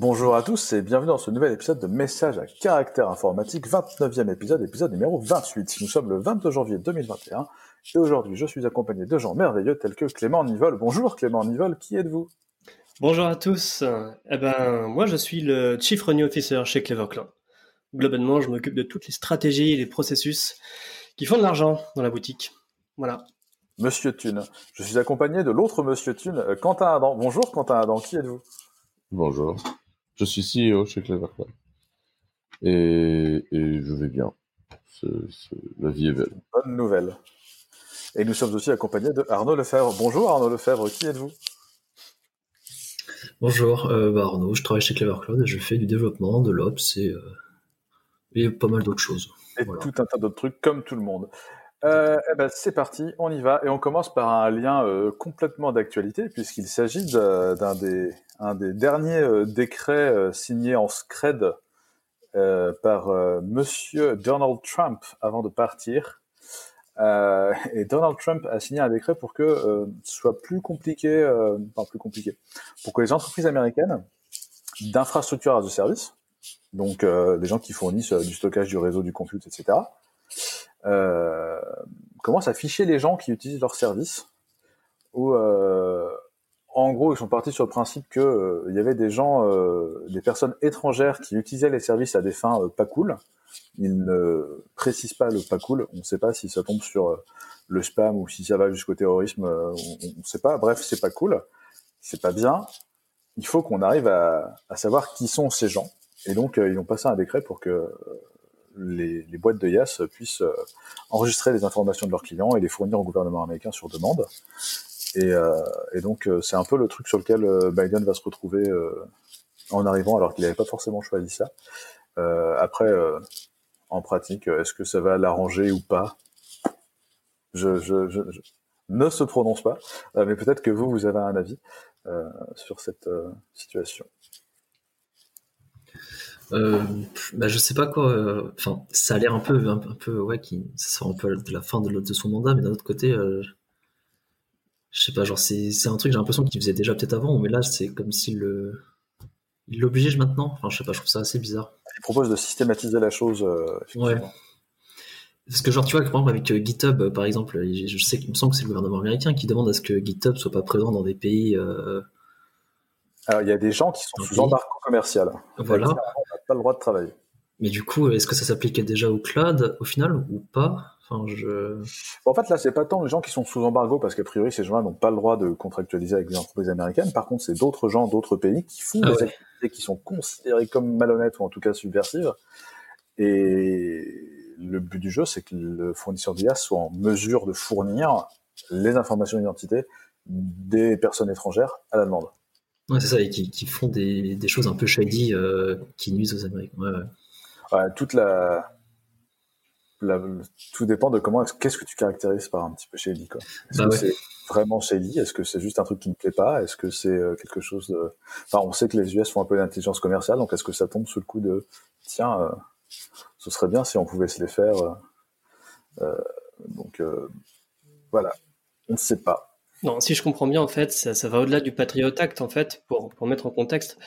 Bonjour à tous et bienvenue dans ce nouvel épisode de Message à caractère informatique, 29e épisode, épisode numéro 28. Nous sommes le 22 janvier 2021 et aujourd'hui je suis accompagné de gens merveilleux tels que Clément Nivol. Bonjour Clément Nivol, qui êtes-vous? Bonjour à tous. Eh ben, moi je suis le Chief Revenue Officer chez Cleverclan. Globalement, je m'occupe de toutes les stratégies et les processus qui font de l'argent dans la boutique. Voilà. Monsieur Thune. Je suis accompagné de l'autre Monsieur Thune, Quentin Adam. Bonjour Quentin Adam, qui êtes-vous? Bonjour. Je suis CEO chez Cleverclan. Et, et je vais bien. La vie est belle. Bonne nouvelle. Et nous sommes aussi accompagnés de Arnaud Lefebvre. Bonjour Arnaud Lefebvre, qui êtes-vous? Bonjour, euh, bah Arnaud, je travaille chez Clever Cloud et je fais du développement, de l'Ops et, euh, et pas mal d'autres choses. Et Voilà. tout un tas d'autres trucs comme tout le monde. Euh, eh ben, c'est parti, on y va. Et on commence par un lien euh, complètement d'actualité, puisqu'il s'agit d'un des, un des derniers euh, décrets euh, signés en scred euh, par euh, Monsieur Donald Trump avant de partir. Et Donald Trump a signé un décret pour que ce soit plus compliqué, enfin plus compliqué, pour que les entreprises américaines d'infrastructures as a service, donc les gens qui fournissent du stockage, du réseau, du compute, etc., euh, commencent à ficher les gens qui utilisent leurs services. Ou euh, en gros, ils sont partis sur le principe que euh, il y avait des gens, euh, des personnes étrangères qui utilisaient les services à des fins euh, pas cool. Ils ne précisent pas le pas cool. On ne sait pas si ça tombe sur euh, le spam ou si ça va jusqu'au terrorisme. on ne sait pas. Bref, c'est pas cool. C'est pas bien. Il faut qu'on arrive à, à savoir qui sont ces gens. Et donc, ils ont passé un décret pour que les, les boîtes de IaaS puissent euh, enregistrer les informations de leurs clients et les fournir au gouvernement américain sur demande. Et, euh, et donc, euh, c'est un peu le truc sur lequel Biden va se retrouver en arrivant, alors qu'il n'avait pas forcément choisi ça. Après, en pratique, est-ce que ça va l'arranger ou pas? Je, je, je, je ne se prononce pas, mais peut-être que vous, vous avez un avis sur cette situation. Euh, bah, je sais pas quoi. euh, Enfin, ça a l'air un peu, un, un peu, ouais, qui, ça sort un peu de la fin de, de son mandat, mais d'un autre côté, euh, je sais pas, genre c'est, c'est un truc, j'ai l'impression qu'il faisait déjà peut-être avant, mais là c'est comme s'il le, il l'oblige maintenant. Enfin, je sais pas, je trouve ça assez bizarre. Il propose de systématiser la chose. euh. Ouais. Parce que genre tu vois, par exemple avec GitHub, par exemple, je je sais qu'il me semble que c'est le gouvernement américain qui demande à ce que GitHub soit pas présent dans des pays. Alors, il y a des gens qui sont sous embargo commercial. voilà. Pas le droit de travailler. Mais du coup, est-ce que ça s'appliquait déjà au cloud au final ou pas? Enfin, je. Bon, en fait, là, c'est pas tant les gens qui sont sous embargo, parce qu'a priori, ces gens-là n'ont pas le droit de contractualiser avec les entreprises américaines. Par contre, c'est d'autres gens, d'autres pays qui font Ah des ouais. activités qui sont considérées comme malhonnêtes ou en tout cas subversives. Et le but du jeu, c'est que le fournisseur d'IA soit en mesure de fournir les informations d'identité des personnes étrangères à la demande. Ouais, c'est ça, et qui, qui font des, des choses un peu shady euh, qui nuisent aux Américains. Ouais, ouais. Ouais, toute la, la- tout dépend de comment, est-ce- qu'est-ce que tu caractérises par un petit peu shady, quoi. Est-ce Bah que c'est vraiment shady? Est-ce que c'est juste un truc qui ne plaît pas? Est-ce que c'est euh, quelque chose de, enfin, on sait que les US font un peu d'intelligence commerciale, donc est-ce que ça tombe sous le coup de, tiens, euh, ce serait bien si on pouvait se les faire, euh, donc, voilà. On ne sait pas. Non, si je comprends bien, en fait, ça, ça va au-delà du Patriot Act, en fait, pour, pour mettre en contexte.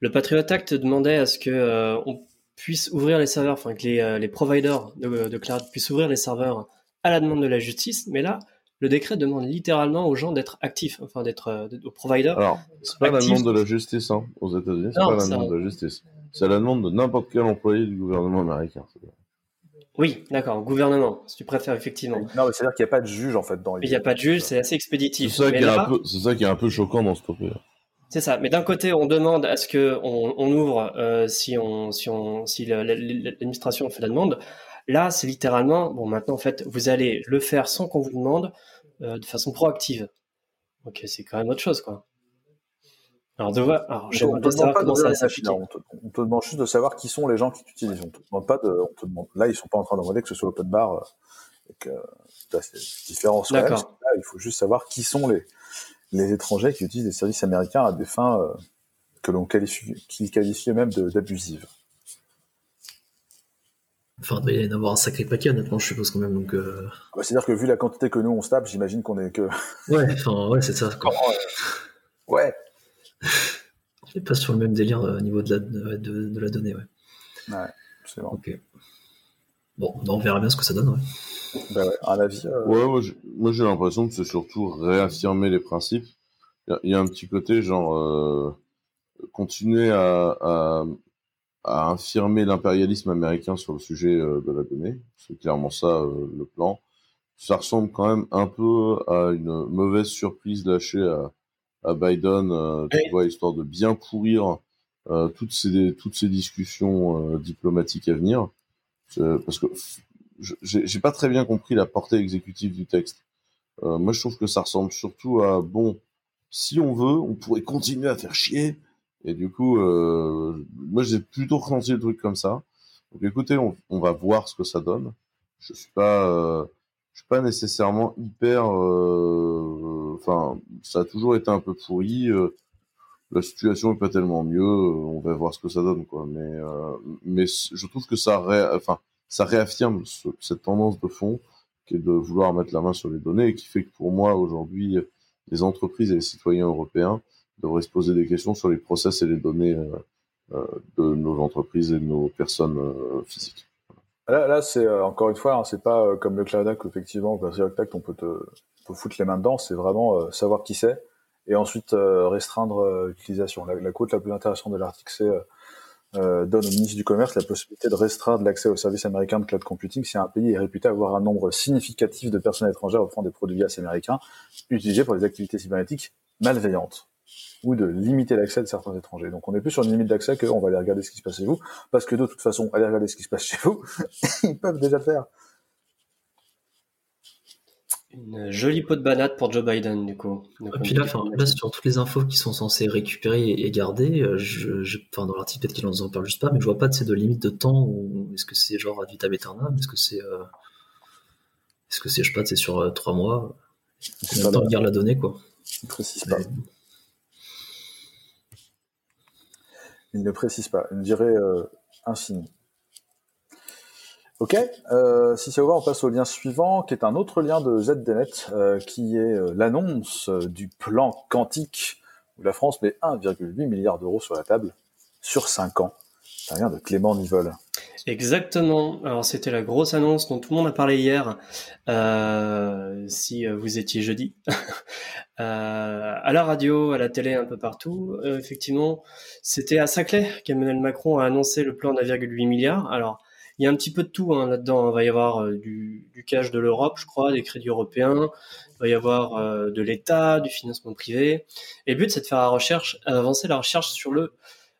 Le Patriot Act demandait à ce que euh, on puisse ouvrir les serveurs, enfin que les, euh, les providers de, de cloud puissent ouvrir les serveurs à la demande de la justice, mais là, le décret demande littéralement aux gens d'être actifs, enfin d'être euh, aux providers. Alors, c'est pas la demande de la justice hein, aux États-Unis, c'est pas la demande de la justice. C'est la demande de n'importe quel employé du gouvernement américain. Oui, d'accord, gouvernement, si tu préfères, effectivement. Non, mais c'est-à-dire qu'il n'y a pas de juge, en fait, dans Mais il n'y a pas de juge, c'est assez C'est expéditif. ça, Mais qui est là, un peu- c'est ça qui est un peu choquant dans ce papier. C'est ça. Mais d'un côté, on demande à ce que on, on ouvre euh, si on si on si le- l'administration fait la demande. Là, c'est littéralement bon. Maintenant, en fait, vous allez le faire sans qu'on vous demande, euh, de façon proactive. Ok, c'est quand même autre chose, quoi. Alors, de voir. Alors, On te- j'aimerais bien savoir pas comment ça on, te, on te demande juste de savoir qui sont les gens qui t'utilisent. On te demande pas de, on te demande, là, ils sont pas en train de demander que ce soit open bar, euh, et que, quand même. D'accord. Là, il faut juste savoir qui sont les, les étrangers qui utilisent les services américains à des fins, euh, que l'on qualifie, qu'ils qualifient même de- d'abusives. Enfin, il doit y en avoir un sacré paquet, honnêtement, je suppose quand même. Donc, euh... Bah, C'est-à-dire que vu la quantité que nous on se tape, j'imagine qu'on est que. ouais, enfin, ouais, c'est ça. Quoi. Ouais. N'est pas sur le même délire au niveau de la, de, la donnée. Ouais, ouais c'est bon. Ok. Bon, bah, on verra bien ce que ça donne. Ouais. Bah ouais, un avis. Ouais, moi j'ai l'impression que c'est surtout réaffirmer les principes. Il y, a un petit côté genre continuer à, à, à affirmer l'impérialisme américain sur le sujet euh, de la donnée. C'est clairement ça euh, le plan. Ça ressemble quand même un peu à une mauvaise surprise lâchée à, à Biden, euh, tu vois, histoire de bien pourrir toutes ces toutes ces discussions diplomatiques à venir. Parce que j'ai pas très bien compris la portée exécutive du texte. moi, je trouve que ça ressemble surtout à bon, si on veut, on pourrait continuer à faire chier et du coup, euh, moi, j'ai plutôt ressenti le truc comme ça. Donc, écoutez, on, on, va voir ce que ça donne. Je suis pas, euh, je suis pas nécessairement hyper. Euh, enfin, ça a toujours été un peu pourri. Euh, la situation est pas tellement mieux. on va voir ce que ça donne, quoi. Mais, mais je trouve que ça, enfin, ça réaffirme cette tendance de fond qui est de vouloir mettre la main sur les données et qui fait que pour moi aujourd'hui, les entreprises et les citoyens européens devrait se poser des questions sur les process et les données euh, euh, de nos entreprises et de nos personnes euh, physiques. Là, là c'est encore une fois, hein, c'est pas comme le Cloud Act, effectivement, le Cloud on peut te, foutre les mains dedans. C'est vraiment savoir qui c'est et ensuite restreindre l'utilisation. La, la la plus intéressante de l'article, c'est euh, donne au ministre du Commerce la possibilité de restreindre l'accès aux services américains de cloud computing si un pays est réputé avoir un nombre significatif de personnes étrangères offrant des produits américains utilisés pour des activités cybernétiques malveillantes ou de limiter l'accès de certains étrangers. Donc on n'est plus sur une limite d'accès qu'on va aller regarder ce qui se passe chez vous, parce que de toute façon, aller regarder ce qui se passe chez vous, ils peuvent déjà le faire. Une jolie peau de banane pour Joe Biden, du coup. et puis là, là, sur toutes les infos qui sont censées récupérer et garder, euh, je, je dans l'article, peut-être qu'ils en parlent juste pas, mais je vois pas de, de limite de temps, ou est-ce que c'est genre ad vitam aeternam, est-ce que c'est, euh, est-ce que c'est, je sais pas, c'est sur euh, trois mois, combien de temps ils gardent la donnée, quoi. Je précise pas. Il ne précise pas. Il me dirait euh, infini. Ok, euh, si c'est ouvert, on passe au lien suivant, qui est un autre lien de ZDNet, euh, qui est l'annonce du plan quantique, où la France met 1,8 milliard d'euros sur la table, sur 5 ans. Ça vient de Clément Nivol. Exactement. Alors c'était la grosse annonce dont tout le monde a parlé hier, euh, si euh, vous étiez jeudi, euh, à la radio, à la télé, un peu partout. Euh, effectivement, c'était à Saclay qu'Emmanuel Macron a annoncé le plan d'1,8 milliard. Alors il y a un petit peu de tout hein, là-dedans. Il va y avoir euh, du, cash de l'Europe, je crois, des crédits européens. Il va y avoir de l'État, du financement privé. Et le but, c'est de faire avancer la recherche sur le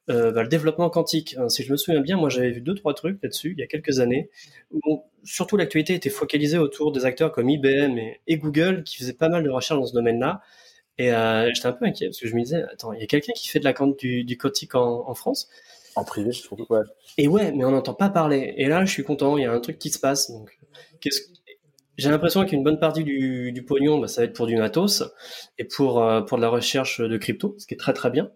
euh, bah, développement quantique. si je me souviens bien, moi j'avais vu deux trois trucs là-dessus il y a quelques années. Où, surtout l'actualité était focalisée autour des acteurs comme IBM et, Google qui faisaient pas mal de recherches dans ce domaine-là. Et euh, j'étais un peu inquiet parce que je me disais, attends, il y a quelqu'un qui fait de la du, du quantique en, France? En privé, surtout. Ouais. Et ouais, mais on n'entend pas parler. Et là, je suis content, il y a un truc qui se passe. Donc, j'ai l'impression qu'une bonne partie du, du pognon, bah, ça va être pour du matos et pour, euh, pour de la recherche de crypto, ce qui est très très bien.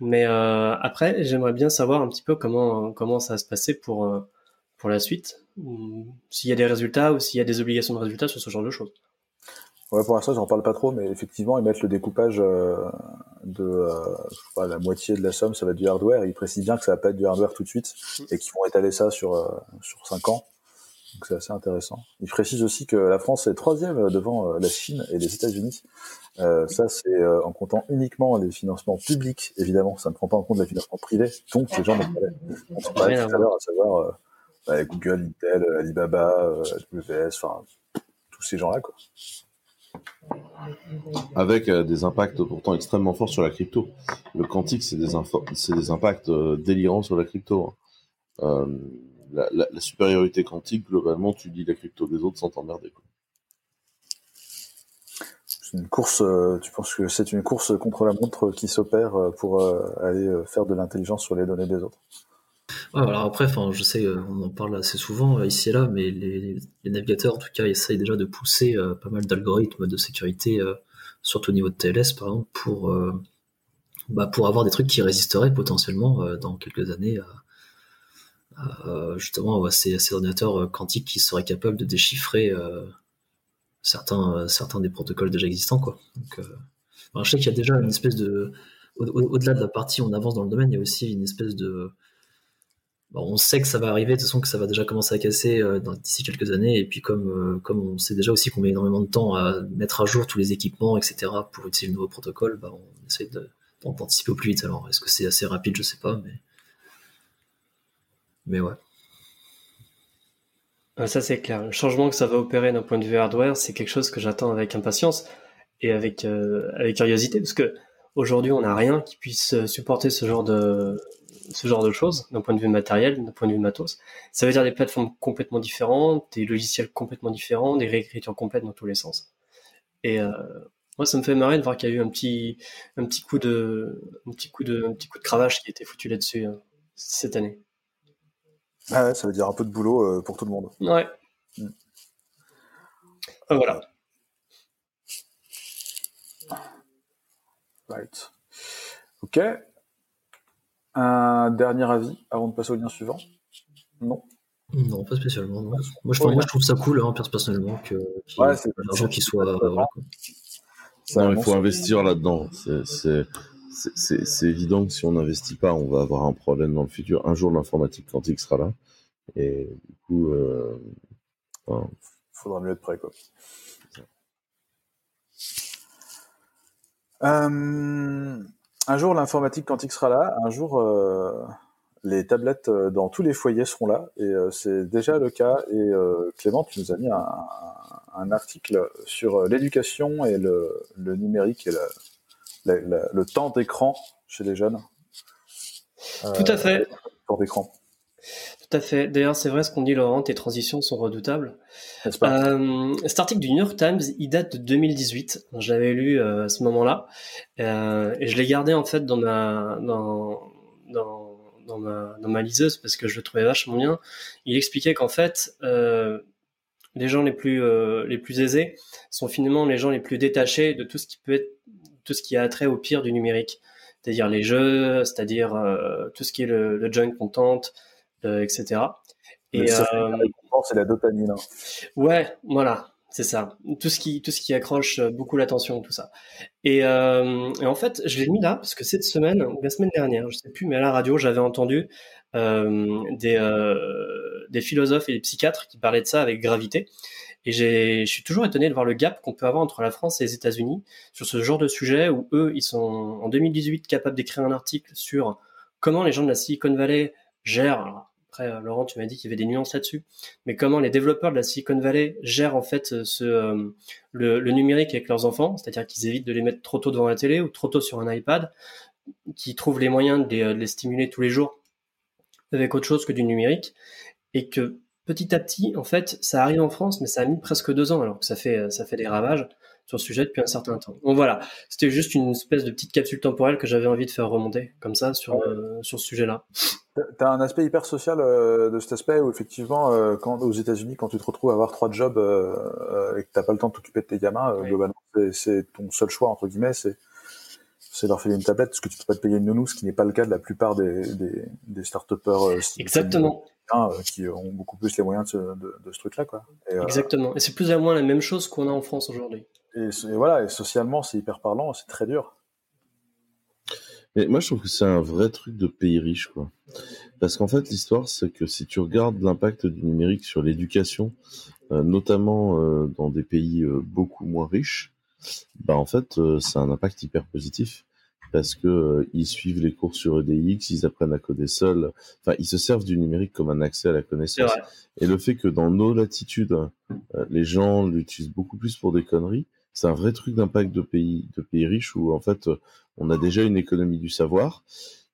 Mais euh, après, j'aimerais bien savoir un petit peu comment comment ça va se passer pour euh, pour la suite, s'il y a des résultats ou s'il y a des obligations de résultats sur ce genre de choses. Ouais, pour l'instant, j'en parle pas trop, mais effectivement, ils mettent le découpage euh, de euh, pas, la moitié de la somme, ça va être du hardware. Ils précisent bien que ça va pas être du hardware tout de suite et qu'ils vont étaler ça sur euh, sur cinq ans. Donc c'est assez intéressant. Ils précisent aussi que la France est troisième devant la Chine et les États-Unis euh, ça, c'est euh, en comptant uniquement les financements publics, évidemment. Ça ne prend pas en compte les financements privés. Donc, les gens on se parlait tout à l'heure, à savoir euh, bah, Google, Intel, Alibaba, AWS, enfin, tous ces gens-là, quoi. Avec des impacts pourtant extrêmement forts sur la crypto. Le quantique, c'est des, c'est impacts délirants sur la crypto. Hein. La, la, la, supériorité quantique, globalement, tu dis la crypto des autres sans t'emmerder. Quoi une course, euh, tu penses que c'est une course contre la montre qui s'opère euh, pour euh, aller faire de l'intelligence sur les données des autres? Alors après, enfin, je sais, on en parle assez souvent ici et là, mais les, navigateurs, en tout cas, essayent déjà de pousser pas mal d'algorithmes de sécurité, surtout au niveau de TLS, par exemple, pour, bah, pour avoir des trucs qui résisteraient potentiellement dans quelques années à, justement ces, ordinateurs quantiques qui seraient capables de déchiffrer certains, euh, certains des protocoles déjà existants. Quoi. Euh, je sais qu'il y a déjà une espèce de, au-delà de la partie on avance dans le domaine, il y a aussi une espèce de on sait que ça va arriver, de toute façon que ça va déjà commencer à casser euh, d'ici quelques années, et puis comme, euh, comme on sait déjà aussi qu'on met énormément de temps à mettre à jour tous les équipements, etc., pour utiliser le nouveau protocole, bah, on essaie d'anticiper au plus vite. Alors, est-ce que c'est assez rapide Je sais pas, mais. Mais ouais. Ça, c'est clair. Le changement que ça va opérer d'un point de vue hardware, c'est quelque chose que j'attends avec impatience et avec, euh, avec curiosité, parce que aujourd'hui, on n'a rien qui puisse supporter ce genre de, ce genre de choses d'un point de vue matériel, d'un point de vue matos. Ça veut dire des plateformes complètement différentes, des logiciels complètement différents, des réécritures complètes dans tous les sens. Et euh, moi, ça me fait marrer de voir qu'il y a eu un petit, un petit coup de, un petit coup de, un petit coup de cravache qui a été foutu là-dessus euh, cette année. Ah ouais, ça veut dire un peu de boulot euh, pour tout le monde. Ouais. Mm. voilà. Right. Ok. Un dernier avis avant de passer au lien suivant? Non Non, pas spécialement. Moi, je, moi, je, trouve ça cool, hein, personnellement, que qu'il ouais, l'argent qui soit. Euh, il faut investir là-dedans. C'est évident que si on n'investit pas, on va avoir un problème dans le futur. Un jour, l'informatique quantique sera là. Et du coup. Euh, Faudra mieux être prêt, quoi. Euh, un jour, l'informatique quantique sera là. Un jour, euh, les tablettes euh, dans tous les foyers seront là. Et euh, c'est déjà le cas. Et Clément, tu nous as mis un, article sur l'éducation et le, numérique et le temps d'écran chez les jeunes. Tout à fait. Temps d'écran. Tout à fait. D'ailleurs, c'est vrai ce qu'on dit, Laurent, tes transitions sont redoutables. Euh, cet article du New York Times, il date de 2018. J'avais lu euh, à ce moment-là. Euh, et je l'ai gardé en fait dans ma, dans, dans, dans, ma, dans ma liseuse parce que je le trouvais vachement bien. Il expliquait qu'en fait, euh, les gens les plus, euh, les plus aisés sont finalement les gens les plus détachés de tout ce qui peut être, tout ce qui a trait au pire du numérique. C'est-à-dire les jeux, c'est-à-dire tout ce qui est le, le joint content, euh, etc. Et euh, c'est la dopamine. Hein. Ouais, voilà, c'est ça. Tout ce qui, tout ce qui accroche euh, beaucoup l'attention, tout ça. Et, en fait, je l'ai mis là parce que cette semaine ou la semaine dernière, je sais plus, mais à la radio, j'avais entendu des, des philosophes et des psychiatres qui parlaient de ça avec gravité. Et je suis toujours étonné de voir le gap qu'on peut avoir entre la France et les États-Unis sur ce genre de sujet où eux, ils sont en 2018 capables d'écrire un article sur comment les gens de la Silicon Valley gèrent, après, euh, Laurent, tu m'as dit qu'il y avait des nuances là-dessus. Mais comment les développeurs de la Silicon Valley gèrent en fait euh, euh, le, numérique avec leurs enfants, c'est-à-dire qu'ils évitent de les mettre trop tôt devant la télé ou trop tôt sur un iPad, qui trouvent les moyens de les, stimuler tous les jours avec autre chose que du numérique, et que petit à petit, en fait, ça arrive en France, mais ça a mis presque deux ans, alors que ça fait des ravages sur ce sujet depuis un certain temps. Donc voilà, c'était juste une espèce de petite capsule temporelle que j'avais envie de faire remonter comme ça sur, sur ce sujet-là. T'as un aspect hyper social euh, de cet aspect où effectivement, euh, quand aux États-Unis, quand tu te retrouves à avoir trois jobs euh, et que t'as pas le temps de t'occuper de tes gamins, globalement, c'est ton seul choix entre guillemets, c'est c'est leur filer une tablette parce que tu peux pas te payer une nounou, ce qui n'est pas le cas de la plupart des des, des start-upers. Exactement. Qui ont beaucoup plus les moyens de, de, ce truc-là, quoi. Exactement. Et c'est plus ou moins la même chose qu'on a en France aujourd'hui. Et, et, voilà, et socialement, c'est hyper parlant, c'est très dur. Mais moi, je trouve que c'est un vrai truc de pays riche, quoi. Parce qu'en fait, l'histoire, c'est que si tu regardes l'impact du numérique sur l'éducation, euh, notamment euh, dans des pays euh, beaucoup moins riches, bah en fait, c'est un impact hyper positif parce que ils suivent les cours sur EDX, ils apprennent à coder seuls. Enfin, ils se servent du numérique comme un accès à la connaissance. Et le fait que dans nos latitudes, les gens l'utilisent beaucoup plus pour des conneries, c'est un vrai truc d'impact de pays, de pays riches où en fait on a déjà une économie du savoir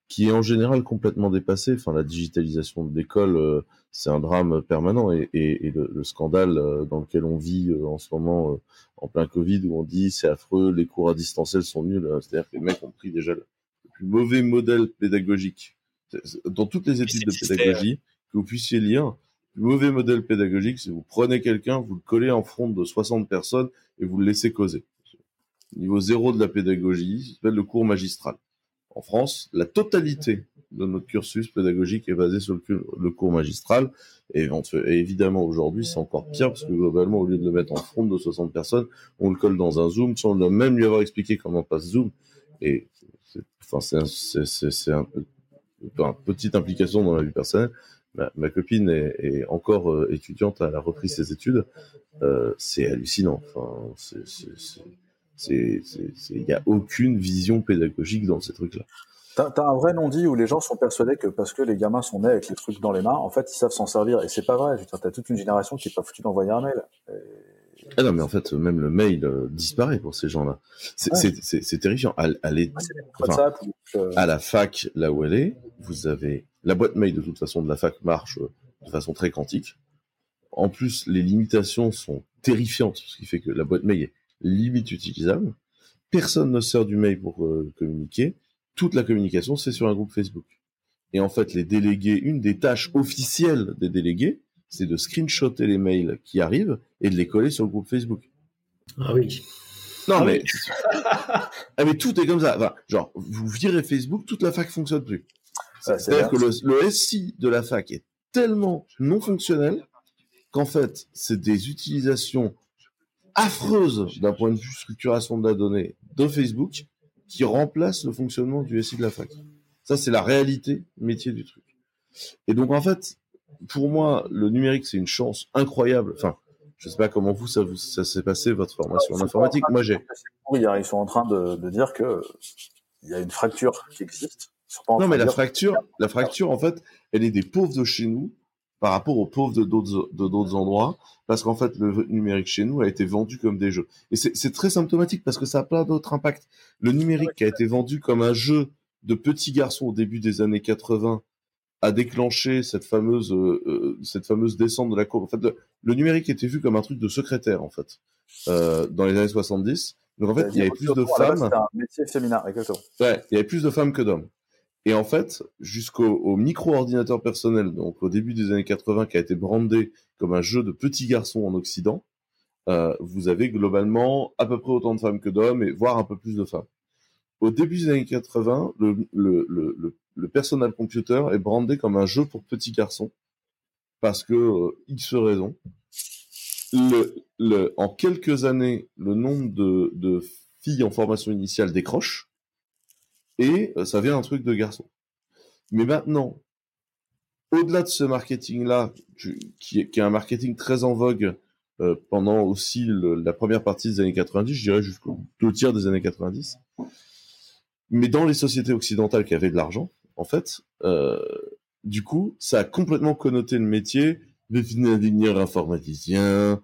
qui est en général complètement dépassée. Enfin, la digitalisation de l'école, euh, c'est un drame permanent et, et, le, le, scandale euh, dans lequel on vit euh, en ce moment, en plein Covid, où on dit c'est affreux, les cours à distanciel sont nuls. C'est-à-dire que les mecs ont pris déjà le, plus mauvais modèle pédagogique dans toutes les études de pédagogie que vous puissiez lire. Le mauvais modèle pédagogique, c'est vous prenez quelqu'un, vous le collez en front de 60 personnes et vous le laissez causer niveau zéro de la pédagogie, s'appelle le cours magistral. En France, la totalité de notre cursus pédagogique est basé sur le, cours magistral. Et, évidemment, aujourd'hui, c'est encore pire parce que globalement, au lieu de le mettre en front de 60 personnes, on le colle dans un Zoom sans même lui avoir expliqué comment passe Zoom. et enfin, c'est un, une petite implication dans la vie personnelle. Ma, copine est, encore euh, étudiante, elle a repris ses études. Euh, c'est hallucinant. Enfin, il n'y a aucune vision pédagogique dans ces trucs-là. T'as as un vrai non-dit où les gens sont persuadés que parce que les gamins sont nés avec les trucs dans les mains, en fait, ils savent s'en servir. Et c'est pas vrai. T'as toute une génération qui n'est pas foutu d'envoyer un mail. Ah non, mais en fait, même le mail euh, disparaît pour ces gens-là. C'est terrifiant. À, à, la fac, là où elle est, vous avez la boîte mail de toute façon de la fac marche euh, de façon très quantique. En plus, les limitations sont terrifiantes, ce qui fait que la boîte mail est limite utilisable. Personne ne sert du mail pour euh, communiquer. Toute la communication, c'est sur un groupe Facebook. Et en fait, les délégués, une des tâches officielles des délégués, c'est de screenshotter les mails qui arrivent et de les coller sur le groupe Facebook. Ah oui. Non, ah mais... ah, mais tout est comme ça. genre, vous virez Facebook, toute la fac fonctionne plus. C'est-à-dire que le, SI de la fac est tellement non fonctionnel qu'en fait, c'est des utilisations affreuses d'un point de vue structuration de la donnée de Facebook qui remplacent le fonctionnement du SI de la fac. Ça, c'est la réalité métier du truc. Et donc, en fait, pour moi, le numérique, c'est une chance incroyable. Enfin, je sais pas comment vous, ça, ça s'est passé, votre formation en informatique. Moi, j'ai. Ils sont en train de, de dire que il y a une fracture qui existe. Non, mais la fracture, la fracture, en fait, elle est des pauvres de chez nous par rapport aux pauvres de d'autres de d'autres endroits, parce qu'en fait, le numérique chez nous a été vendu comme des jeux. Et c'est très symptomatique parce que ça a plein d'autres impacts. Le numérique qui a été vendu comme un jeu de petits garçons au début des années 80 a déclenché cette fameuse euh, euh, cette fameuse descente de la courbe. En fait, le, numérique était vu comme un truc de secrétaire en fait euh, dans les années 70. Donc en fait, il y avait plus de femmes. C'était un métier féminin, exactement. Ouais, il y avait plus de femmes que d'hommes. Et en fait, jusqu'au micro-ordinateur personnel, donc au début des années 80, qui a été brandé comme un jeu de petits garçons en Occident, euh, vous avez globalement à peu près autant de femmes que d'hommes, et voire un peu plus de femmes. Au début des années 80, le, le, personal computer est brandé comme un jeu pour petits garçons, parce que euh, X le, en quelques années, le nombre de, de filles en formation initiale décroche, et euh, ça vient un truc de garçon. Mais maintenant, au-delà de ce marketing-là, qui, est un marketing très en vogue euh, pendant aussi la première partie des années 90, je dirais jusqu'au deux tiers des années 90, mais dans les sociétés occidentales qui avaient de l'argent, en fait, euh, du coup, ça a complètement connoté le métier, devenir informaticien,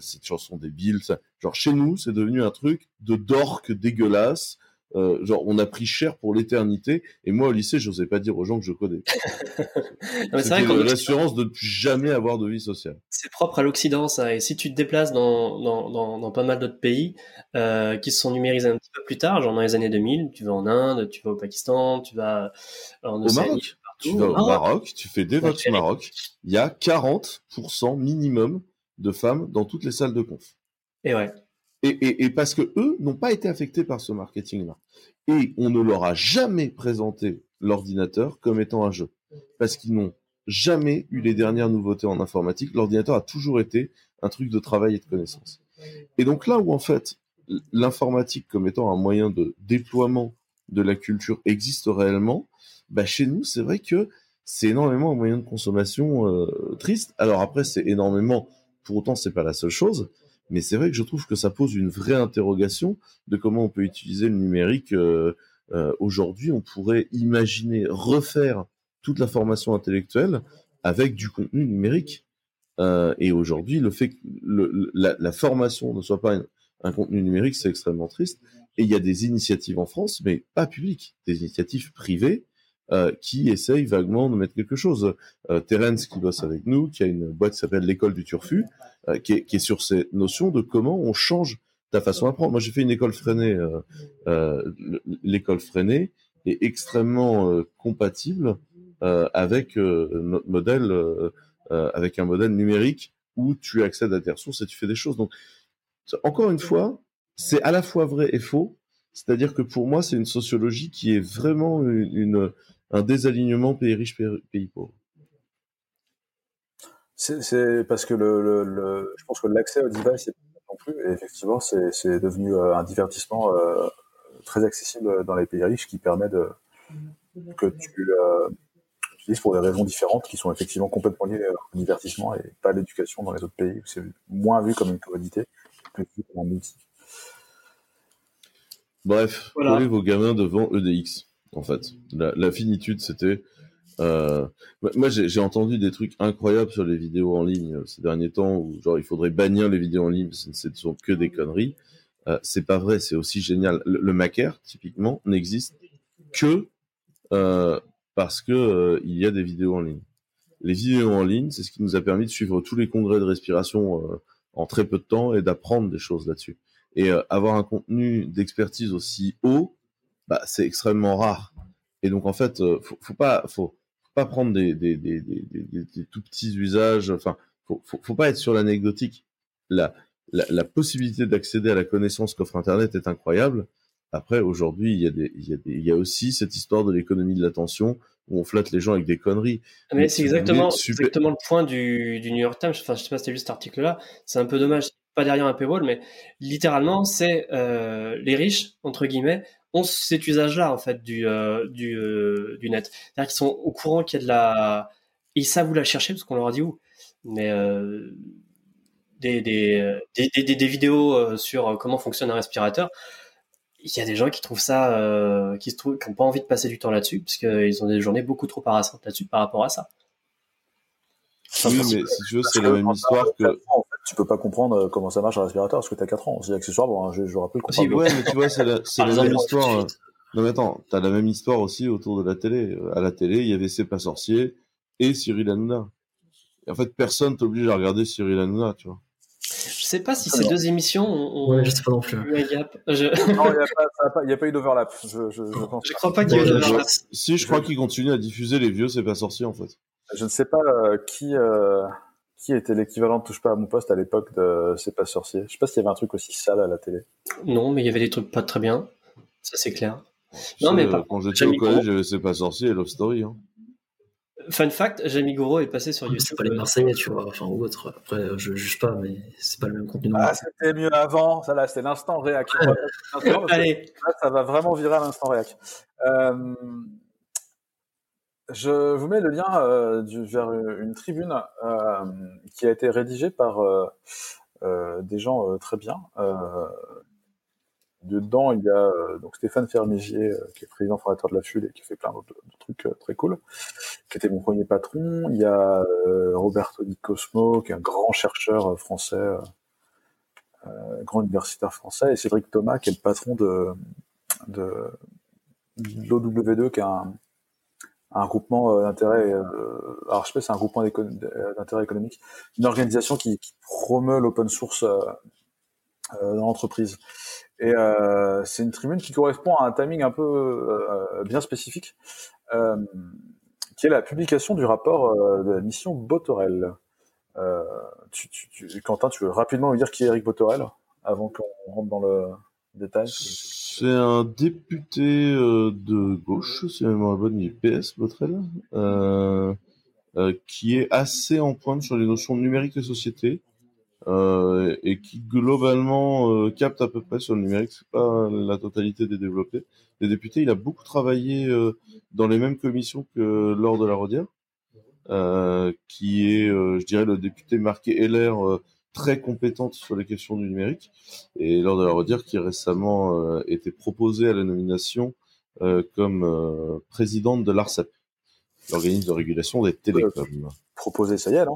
cette chanson débile, ça. genre chez nous, c'est devenu un truc de dorque dégueulasse, euh, genre on a pris cher pour l'éternité et moi au lycée je n'osais pas dire aux gens que je codais c'est l'assurance de ne plus jamais avoir de vie sociale. C'est propre à l'Occident ça. Et si tu te déplaces dans, dans, dans, pas mal d'autres pays euh, qui se sont numérisés un petit peu plus tard genre dans les années 2000 tu vas en Inde tu vas au Pakistan tu vas en au Maroc. Tu vas au ah Maroc tu fais des votes au Maroc. Il y a 40% minimum de femmes dans toutes les salles de conf. Et ouais et, parce que eux n'ont pas été affectés par ce marketing-là. Et on ne leur a jamais présenté l'ordinateur comme étant un jeu. Parce qu'ils n'ont jamais eu les dernières nouveautés en informatique. L'ordinateur a toujours été un truc de travail et de connaissance. Et donc là où en fait l'informatique comme étant un moyen de déploiement de la culture existe réellement, bah chez nous c'est vrai que c'est énormément un moyen de consommation euh, triste. Alors après c'est énormément, pour autant c'est pas la seule chose, mais c'est vrai que je trouve que ça pose une vraie interrogation de comment on peut utiliser le numérique. Euh, euh, aujourd'hui, on pourrait imaginer refaire toute la formation intellectuelle avec du contenu numérique. Euh, et aujourd'hui, le fait que la, formation ne soit pas un, contenu numérique, c'est extrêmement triste. Et il y a des initiatives en France, mais pas publiques, des initiatives privées euh, qui essayent vaguement de mettre quelque chose. Euh, Terence, qui bosse avec nous, qui a une boîte qui s'appelle l'école du turfu, euh, qui, est, qui, est, sur ces notions de comment on change ta façon d'apprendre. Moi, j'ai fait une école freinée. Euh, euh l'école freinée est extrêmement compatible avec notre modèle, avec un modèle numérique où tu accèdes à tes ressources et tu fais des choses. Donc, encore une fois, c'est à la fois vrai et faux. C'est-à-dire que pour moi, c'est une sociologie qui est vraiment un désalignement pays riche, pays pauvre. C'est parce que je pense que l'accès au device c'est non plus, et effectivement, c'est devenu euh, un divertissement euh, très accessible dans les pays riches qui permet de que tu utilises pour des raisons différentes qui sont effectivement complètement liées au divertissement et pas à l'éducation dans les autres pays où c'est moins vu comme une commodité, plus vu comme un multi. Bref, voilà. vos gamins devant EDX, en fait. La, finitude, c'était... Euh, moi, j'ai entendu des trucs incroyables sur les vidéos en ligne euh, ces derniers temps, où genre il faudrait bannir les vidéos en ligne, ce ne sont que des conneries. Euh, c'est pas vrai, c'est aussi génial. Le, le Macaire, typiquement, n'existe que euh, parce que il y a des vidéos en ligne. Les vidéos en ligne, c'est ce qui nous a permis de suivre tous les congrès de respiration en très peu de temps et d'apprendre des choses là-dessus. Et euh, avoir un contenu d'expertise aussi haut, bah, c'est extrêmement rare. Et donc en fait, euh, faut, faut pas, faut, pas prendre des, des, des, des, tout petits usages. Enfin, faut, faut, faut pas être sur l'anecdotique. La, la, la, possibilité d'accéder à la connaissance qu'offre Internet est incroyable. Après, aujourd'hui, il y a des, il y a des, il y a aussi cette histoire de l'économie de l'attention où on flatte les gens avec des conneries. Mais, c'est exactement, exactement le point du, du New York Times. Enfin, je sais pas si tu as vu cet article-là. C'est un peu dommage pas derrière un paywall, mais littéralement, c'est euh, les riches, entre guillemets, ont cet usage-là, en fait, du, euh, du, euh, du net. C'est-à-dire qu'ils sont au courant qu'il y a de la... Ils savent où la chercher, parce qu'on leur a dit où. Mais euh, des, des, des, des, des vidéos sur comment fonctionne un respirateur, il y a des gens qui trouvent ça, qui se trouvent, qui n'ont pas envie de passer du temps là-dessus, parce qu'ils ont des journées beaucoup trop harassantes là-dessus par rapport à ça. Oui, mais si tu veux, c'est la même histoire que tu peux pas comprendre euh, comment ça marche un respirateur parce que t'as 4 ans. C'est accessoire, bon, je, je rappelle qu'on si, Ouais, mais tu vois, c'est la, c'est la même histoire. Euh. Non, mais attends, t'as la même histoire aussi autour de la télé. Euh, à la télé, il y avait C'est pas sorcier et Cyril Hanouna. Et en fait, personne t'oblige à regarder Cyril Hanouna, tu vois. Je sais pas si ces deux émissions ont, ouais, je sais pas non plus. eu un gap. Je... Non, il n'y a, a, pas eu d'overlap. Je, je, je, pense je crois pas qu'il y ait eu d'overlap. Si, je crois qu'ils continuent à diffuser les vieux C'est pas sorcier, en fait. Je ne sais pas euh, qui... Euh qui était l'équivalent de Touche pas à mon poste à l'époque de C'est pas sorcier? Je sais pas s'il y avait un truc aussi sale à la télé. Non, mais il y avait des trucs pas très bien. Ça, c'est clair. Non, mais pas. Quand j'étais au collège, j'avais C'est pas sorcier et Love Story. Hein. Fun fact, Jamie Goro est passé sur YouTube. C'est pas les Marseillais, tu vois, enfin, ou autre. Après, je juge pas, mais c'est pas le même contenu. Ah, c'était mieux avant. Ça, là, c'était l'instant réac. Allez. ça va vraiment virer à l'instant réac. Euh, je vous mets le lien euh, du, vers une tribune euh, qui a été rédigée par euh, euh des gens euh, très bien. dedans, il y a donc Stéphane Fermigier, qui est président fondateur de la FUL et qui fait plein d'autres trucs très cool, qui était mon premier patron. Il y a Roberto Di Cosmo, qui est un grand chercheur français, grand universitaire français, et Cédric Thomas, qui est le patron de, de l'OW2, qui est un un groupement euh, d'intérêt, euh, alors je sais pas, c'est un groupement d'intérêt économique, une organisation qui, promeut l'open source euh, dans l'entreprise. Et c'est une tribune qui correspond à un timing un peu bien spécifique, qui est la publication du rapport de la mission Botorel. Quentin, tu veux rapidement nous dire qui est Eric Botorel avant qu'on rentre dans le détail? C'est un député euh, de gauche, si mémoire est bonne, PS, Botrel, euh, euh, qui est assez en pointe sur les notions numériques et société, et qui globalement capte à peu près sur le numérique, c'est pas la totalité des développés. Des députés, il a beaucoup travaillé dans les mêmes commissions que lors de la Rodière, qui est, je dirais, le député marqué LR très compétente sur les questions du numérique. Et lors de la redire, qui récemment euh, était proposée à la nomination euh, comme euh, présidente de l'ARCEP, l'organisme de régulation des télécoms. proposé, ça y est,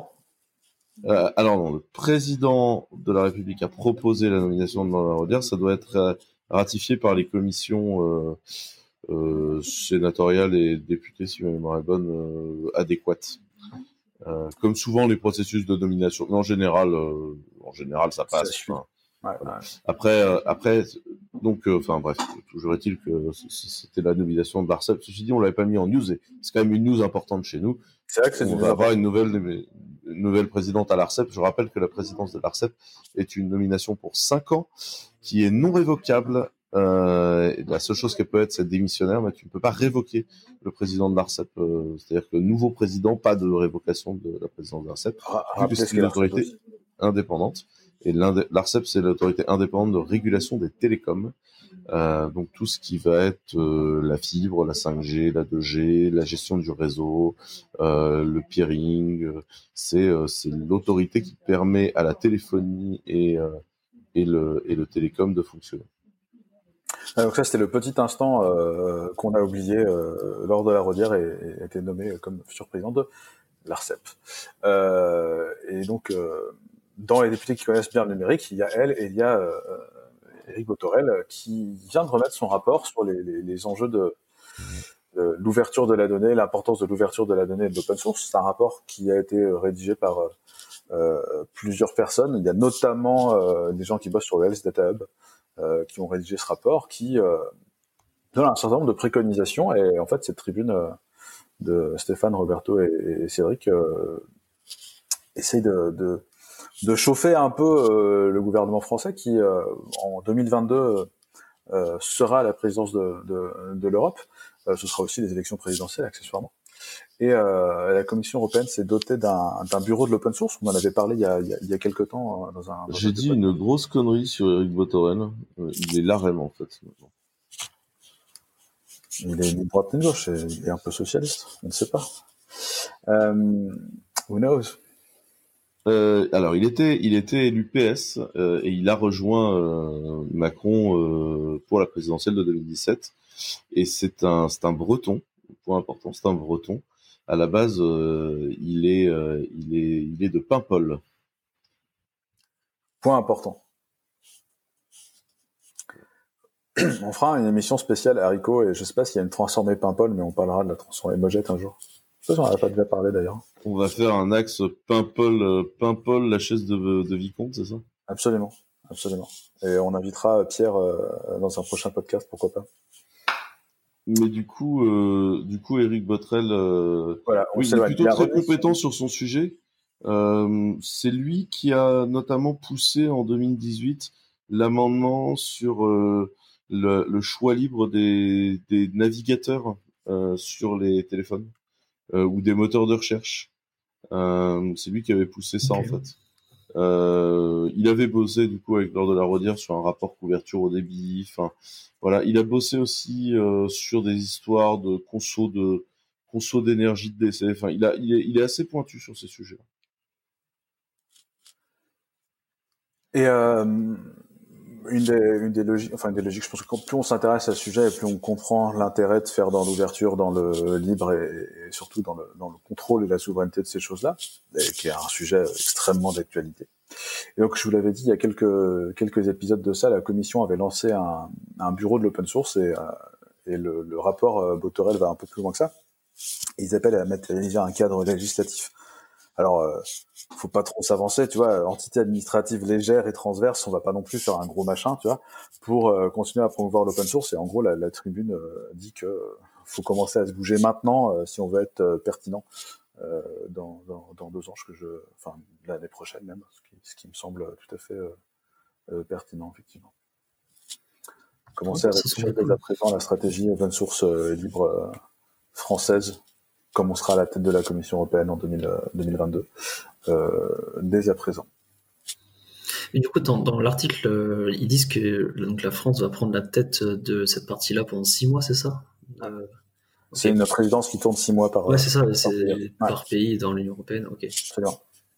euh, alors non, le président de la République a proposé la nomination de la redire, ça doit être ratifié par les commissions sénatoriales et députés, si ma mémoire est bonne, adéquates. Euh, comme souvent les processus de nomination, mais en général, euh, en général, ça passe. Enfin, ouais, ouais. Après, euh, après, donc, enfin bref, toujours est-il que c'était la nomination de l'Arcep. Ceci dit, on l'avait pas mis en news, c'est quand même une news importante chez nous. C'est vrai que c'est on va avoir une nouvelle, une nouvelle présidente à l'Arcep. Je rappelle que la présidence de l'Arcep est une nomination pour cinq ans, qui est non révocable euh, la seule chose qu'elle peut être, c'est démissionnaire, mais tu ne peux pas révoquer le président de l'ARCEP. Euh, C'est-à-dire que nouveau président, pas de révocation de la présidence de l'ARCEP, que c'est une autorité indépendante. Et l'ARCEP, c'est l'autorité indépendante de régulation des télécoms. Euh, donc tout ce qui va être euh, la fibre, la 5G, la 2G, la gestion du réseau, euh, le peering, c'est euh, c'est l'autorité qui permet à la téléphonie et et le et le télécom de fonctionner. Ah, donc ça c'était le petit instant qu'on a oublié lors de la Rodière et, et a été nommé comme futur président de l'ARCEP. et donc dans les députés qui connaissent bien le numérique, il y a elle et il y a Eric Botorel, euh, qui vient de remettre son rapport sur les, enjeux de, l'ouverture de la donnée, l'importance de l'ouverture de la donnée et de l'open source. C'est un rapport qui a été euh, rédigé par euh, plusieurs personnes. Il y a notamment des gens qui bossent sur le Health Data Hub qui ont rédigé ce rapport, qui donne un certain nombre de préconisations. Et en fait, cette tribune de Stéphane, Roberto et, Cédric essaye de de chauffer un peu euh, le gouvernement français qui, euh, en 2022, euh, sera la présidence de, de, l'Europe. ce sera aussi les élections présidentielles, accessoirement. Et la Commission européenne s'est dotée d'un bureau de l'open source. On en avait parlé il y a, il y a, quelques temps dans un. J'ai dit une grosse connerie sur Eric Botorel. Il est vraiment, en fait. Il est ni droite ni gauche. Il est un peu socialiste. On ne sait pas. who knows? Euh, alors, il était, il était élu PS euh, et il a rejoint euh, Macron pour la présidentielle de 2017. Et c'est un, c'est un Breton, point important, c'est un Breton. À la base, il est, il est, il est de Paimpol. Point important. On fera une émission spéciale haricot et je sais pas s'il y a une transformée Paimpol, mais on parlera de la transformée Mojette un jour. Ça, j'en avais pas déjà parlé d'ailleurs. On va faire un axe Paimpol, euh, Paimpol, la chaise de, de Vicomte, c'est ça? Absolument, absolument. Et on invitera Pierre euh, dans un prochain podcast, pourquoi pas. Mais du coup, euh, du coup, Eric Botrel, voilà, oui, il est plutôt très compétent sur son sujet. c'est lui qui a notamment poussé en 2018 l'amendement sur le, le, choix libre des, des navigateurs sur les téléphones. Euh, ou des moteurs de recherche. Euh, c'est lui qui avait poussé ça en fait. Euh, il avait bossé du coup avec Lord de la Rodière sur un rapport couverture au débit. Enfin, voilà, il a bossé aussi euh, sur des histoires de conso de conso d'énergie de décès. Il est, il est assez pointu sur ces sujets. Et euh, une des, une des logiques, enfin une des logiques, je pense que plus on s'intéresse à ce sujet, et plus on comprend l'intérêt de faire dans l'ouverture, dans le libre et, surtout dans le, dans le contrôle et la souveraineté de ces choses-là, qui est un sujet extrêmement d'actualité. Et donc, je vous l'avais dit, il y a quelques, quelques épisodes de ça, la commission avait lancé un, un bureau de l'open source et, euh, et le, le, rapport euh, Botorel va un peu plus loin que ça. Ils appellent à mettre un cadre législatif. Alors, euh, faut pas trop s'avancer, tu vois. Entité administrative légère et transverse, on va pas non plus faire un gros machin, tu vois, pour euh, continuer à promouvoir l'open source. Et en gros, la, la tribune euh, dit que faut commencer à se bouger maintenant euh, si on veut être pertinent dans, dans, dans, deux ans, que je, enfin l'année prochaine même, ce qui, ce qui, me semble tout à fait pertinent, effectivement. Commencer à réfléchir dès à présent la stratégie open source libre française comme on sera à la tête de la Commission européenne en 2022, euh, euh, dès à présent. Et du coup, dans, dans l'article, euh, ils disent que donc, la France va prendre la tête de cette partie-là pendant six mois, c'est ça? Euh, C'est une présidence qui tourne six mois par Ouais, c'est ça, c'est par, pays dans l'Union européenne, ok.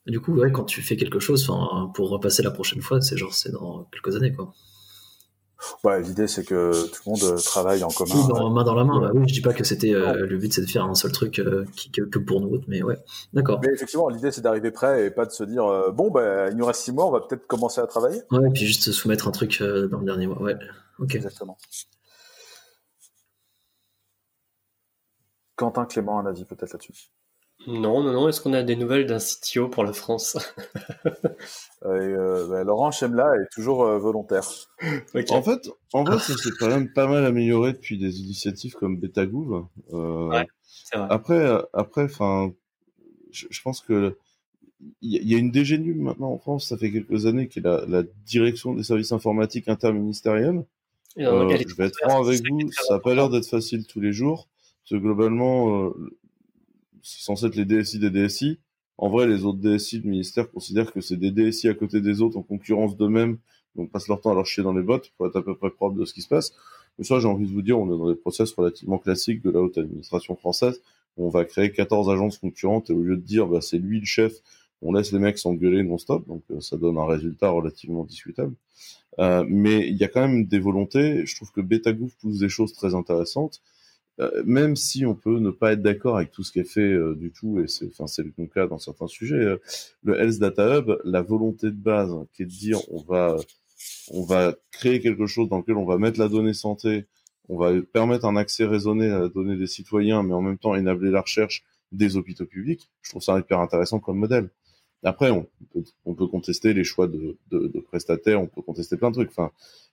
Du coup, ouais, quand tu fais quelque chose, pour repasser la prochaine fois, c'est genre c'est dans quelques années, quoi. Ouais, l'idée c'est que tout le monde travaille en commun. Oui, dans, main dans la main. Bah, oui, je dis pas que c'était euh, le but, c'est de faire un seul truc euh, qui, que, pour nous autres, mais ouais, d'accord. Mais effectivement, l'idée c'est d'arriver prêt et pas de se dire euh, bon, bah, il nous reste six mois, on va peut-être commencer à travailler. Ouais, et puis juste soumettre un truc dans le dernier mois. Ouais, ok. Exactement. Quentin Clément, un avis peut-être là-dessus. Non, non, non. Est-ce qu'on a des nouvelles d'un CTO pour la France? Euh, bah, Laurent Chemla est toujours euh, volontaire. En fait, en fait, ça s'est quand même pas mal amélioré depuis des initiatives comme BetaGouv. Euh, ouais, vrai. Après, après, enfin, je, pense que il y, a une DGNU maintenant en France, ça fait quelques années, qui est la, direction des services informatiques interministériels. Euh, je vais être franc avec vous, ça n'a pas l'air d'être facile tous les jours. Parce que globalement, c'est censé être les DSI des DSI. en vrai, les autres DSI du ministère considèrent que c'est des DSI à côté des autres en concurrence d'eux-mêmes, donc passent leur temps à leur chier dans les bottes pour être à peu près propre de ce qui se passe. Mais ça, j'ai envie de vous dire, on est dans des process relativement classiques de la haute administration française. Où on va créer 14 agences concurrentes et au lieu de dire, bah, c'est lui le chef, on laisse les mecs s'engueuler non-stop. Donc, euh, ça donne un résultat relativement discutable. Euh, mais il y a quand même des volontés. Je trouve que Betagouv pousse des choses très intéressantes. Euh, même si on peut ne pas être d'accord avec tout ce qui est fait euh, du tout, et c'est, enfin, c'est le cas dans certains sujets, euh, le Health Data Hub, la volonté de base, hein, qui est de dire on va, on va créer quelque chose dans lequel on va mettre la donnée santé, on va permettre un accès raisonné à la donnée des citoyens, mais en même temps énabler la recherche des hôpitaux publics. Je trouve ça hyper intéressant comme modèle. Après, on peut, on peut contester les choix de, de, prestataires, on peut contester plein de trucs. Enfin,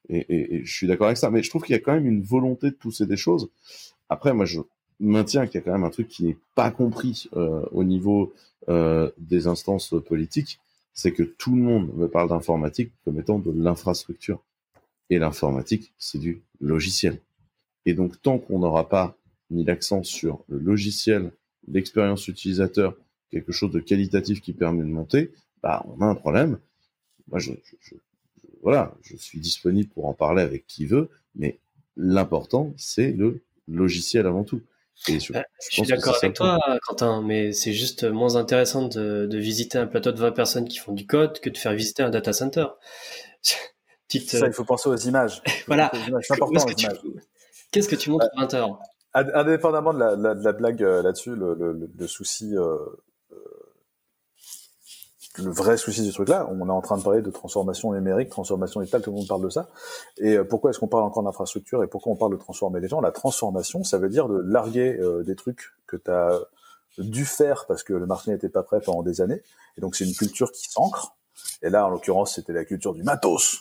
et je suis d'accord avec ça, mais je trouve qu'il y a quand même une volonté de pousser des choses. Après, moi, je maintiens qu'il y a quand même un truc qui n'est pas compris euh, au niveau euh, des instances politiques, c'est que tout le monde me parle d'informatique comme étant de l'infrastructure. Et l'informatique, c'est du logiciel. Et donc, tant qu'on n'aura pas mis l'accent sur le logiciel, l'expérience utilisateur, quelque chose de qualitatif qui permet de monter, bah, on a un problème. Moi, je, voilà, je suis disponible pour en parler avec qui veut, mais l'important, c'est le logiciel avant tout. Et je, je, je suis d'accord avec toi, Quentin, mais c'est juste moins intéressant de, de, visiter un plateau de 20 personnes qui font du code que de faire visiter un data center. Petite, ça, il faut penser aux images. voilà. C'est important, les images. Qu'est-ce que tu montres à 20 heures? Indépendamment de la, la, de la blague euh, là-dessus, le, le, le, souci euh, le vrai souci du truc-là, on est en train de parler de transformation numérique, transformation digitale, tout le monde parle de ça. Et euh, pourquoi est-ce qu'on parle encore d'infrastructure et pourquoi on parle de transformer les gens? La transformation, ça veut dire de larguer euh, des trucs que tu as dû faire parce que le marché n'était pas prêt pendant des années. Et donc c'est une culture qui s'ancre. Et là, en l'occurrence, c'était la culture du matos.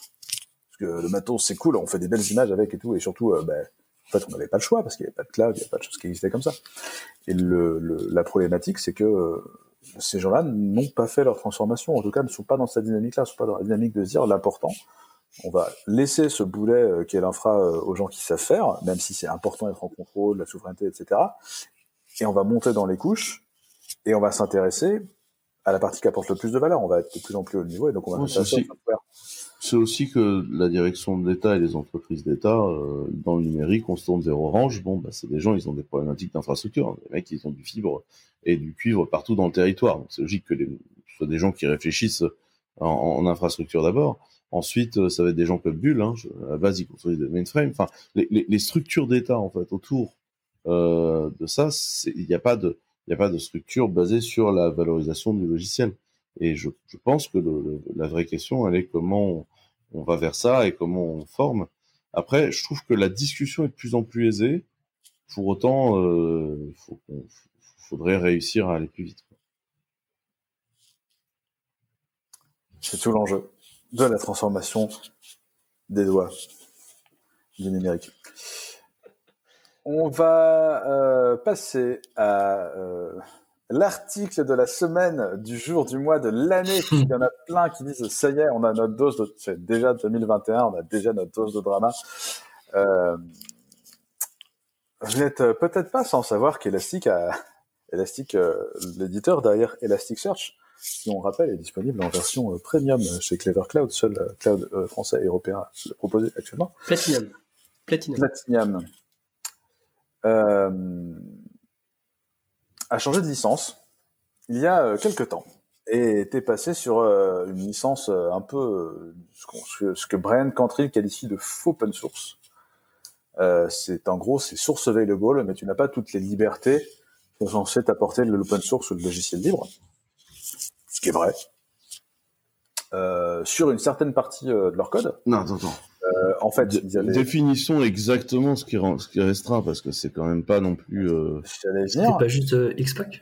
Parce que le matos, c'est cool, on fait des belles images avec et tout. Et surtout, euh, ben, en fait, on n'avait pas le choix parce qu'il n'y avait pas de cloud, il n'y avait pas de choses qui existaient comme ça. Et le, le, la problématique, c'est que ces gens-là n'ont pas fait leur transformation, en tout cas ne sont pas dans cette dynamique-là, ne sont pas dans la dynamique de se dire l'important, on va laisser ce boulet euh, qui est l'infra euh, aux gens qui savent faire, même si c'est important d'être en contrôle, la souveraineté, etc. Et on va monter dans les couches et on va s'intéresser à la partie qui apporte le plus de valeur. On va être de plus en plus haut niveau et donc on va ouais, aussi, C'est aussi que la direction de l'État et les entreprises d'État, euh, dans le numérique, on se tourne vers Orange. Bon, bah, c'est des gens, ils ont des problématiques d'infrastructure. Les mecs, ils ont du fibre et du cuivre partout dans le territoire. C'est logique que ce soit des gens qui réfléchissent en, infrastructure d'abord. Ensuite, euh, ça va être des gens comme Bull, hein, à base, ils construisent des mainframes. Enfin, les, structures d'État, en fait, autour euh, de ça, il il n'y a pas de structure basée sur la valorisation du logiciel. Et je, pense que la vraie question, elle est comment on, on, va vers ça et comment on forme. Après, je trouve que la discussion est de plus en plus aisée. Pour autant, euh, faut qu'on faudrait réussir à aller plus vite. C'est tout l'enjeu de la transformation des doigts du numérique. On va euh, passer à euh, l'article de la semaine, du jour, du mois, de l'année. Il y en a plein qui disent ça y est, on a notre dose de. C'est déjà 2021, on a déjà notre dose de drama. Euh, vous n'êtes peut-être pas sans savoir qu'Elastic a, Elastic, euh, l'éditeur derrière Elasticsearch, qui on rappelle est disponible en version euh, premium chez Clever Cloud, seul euh, cloud français et européen le proposé actuellement. Platinum. Platinum. Platinum. Euh, a changé de licence il y a quelques temps et était passé sur une licence un peu ce, que Brian Cantrell qualifie de faux open source. Euh, c'est en gros c'est source available, mais tu n'as pas toutes les libertés sont censés t'apporter l'open source ou le logiciel libre, ce qui est vrai, euh, sur une certaine partie euh, de leur code. Non, attends, attends. Euh, en fait, D avaient... définissons exactement ce qui, ce qui restera, parce que c'est quand même pas non plus... Euh... C'est pas juste euh, Xpack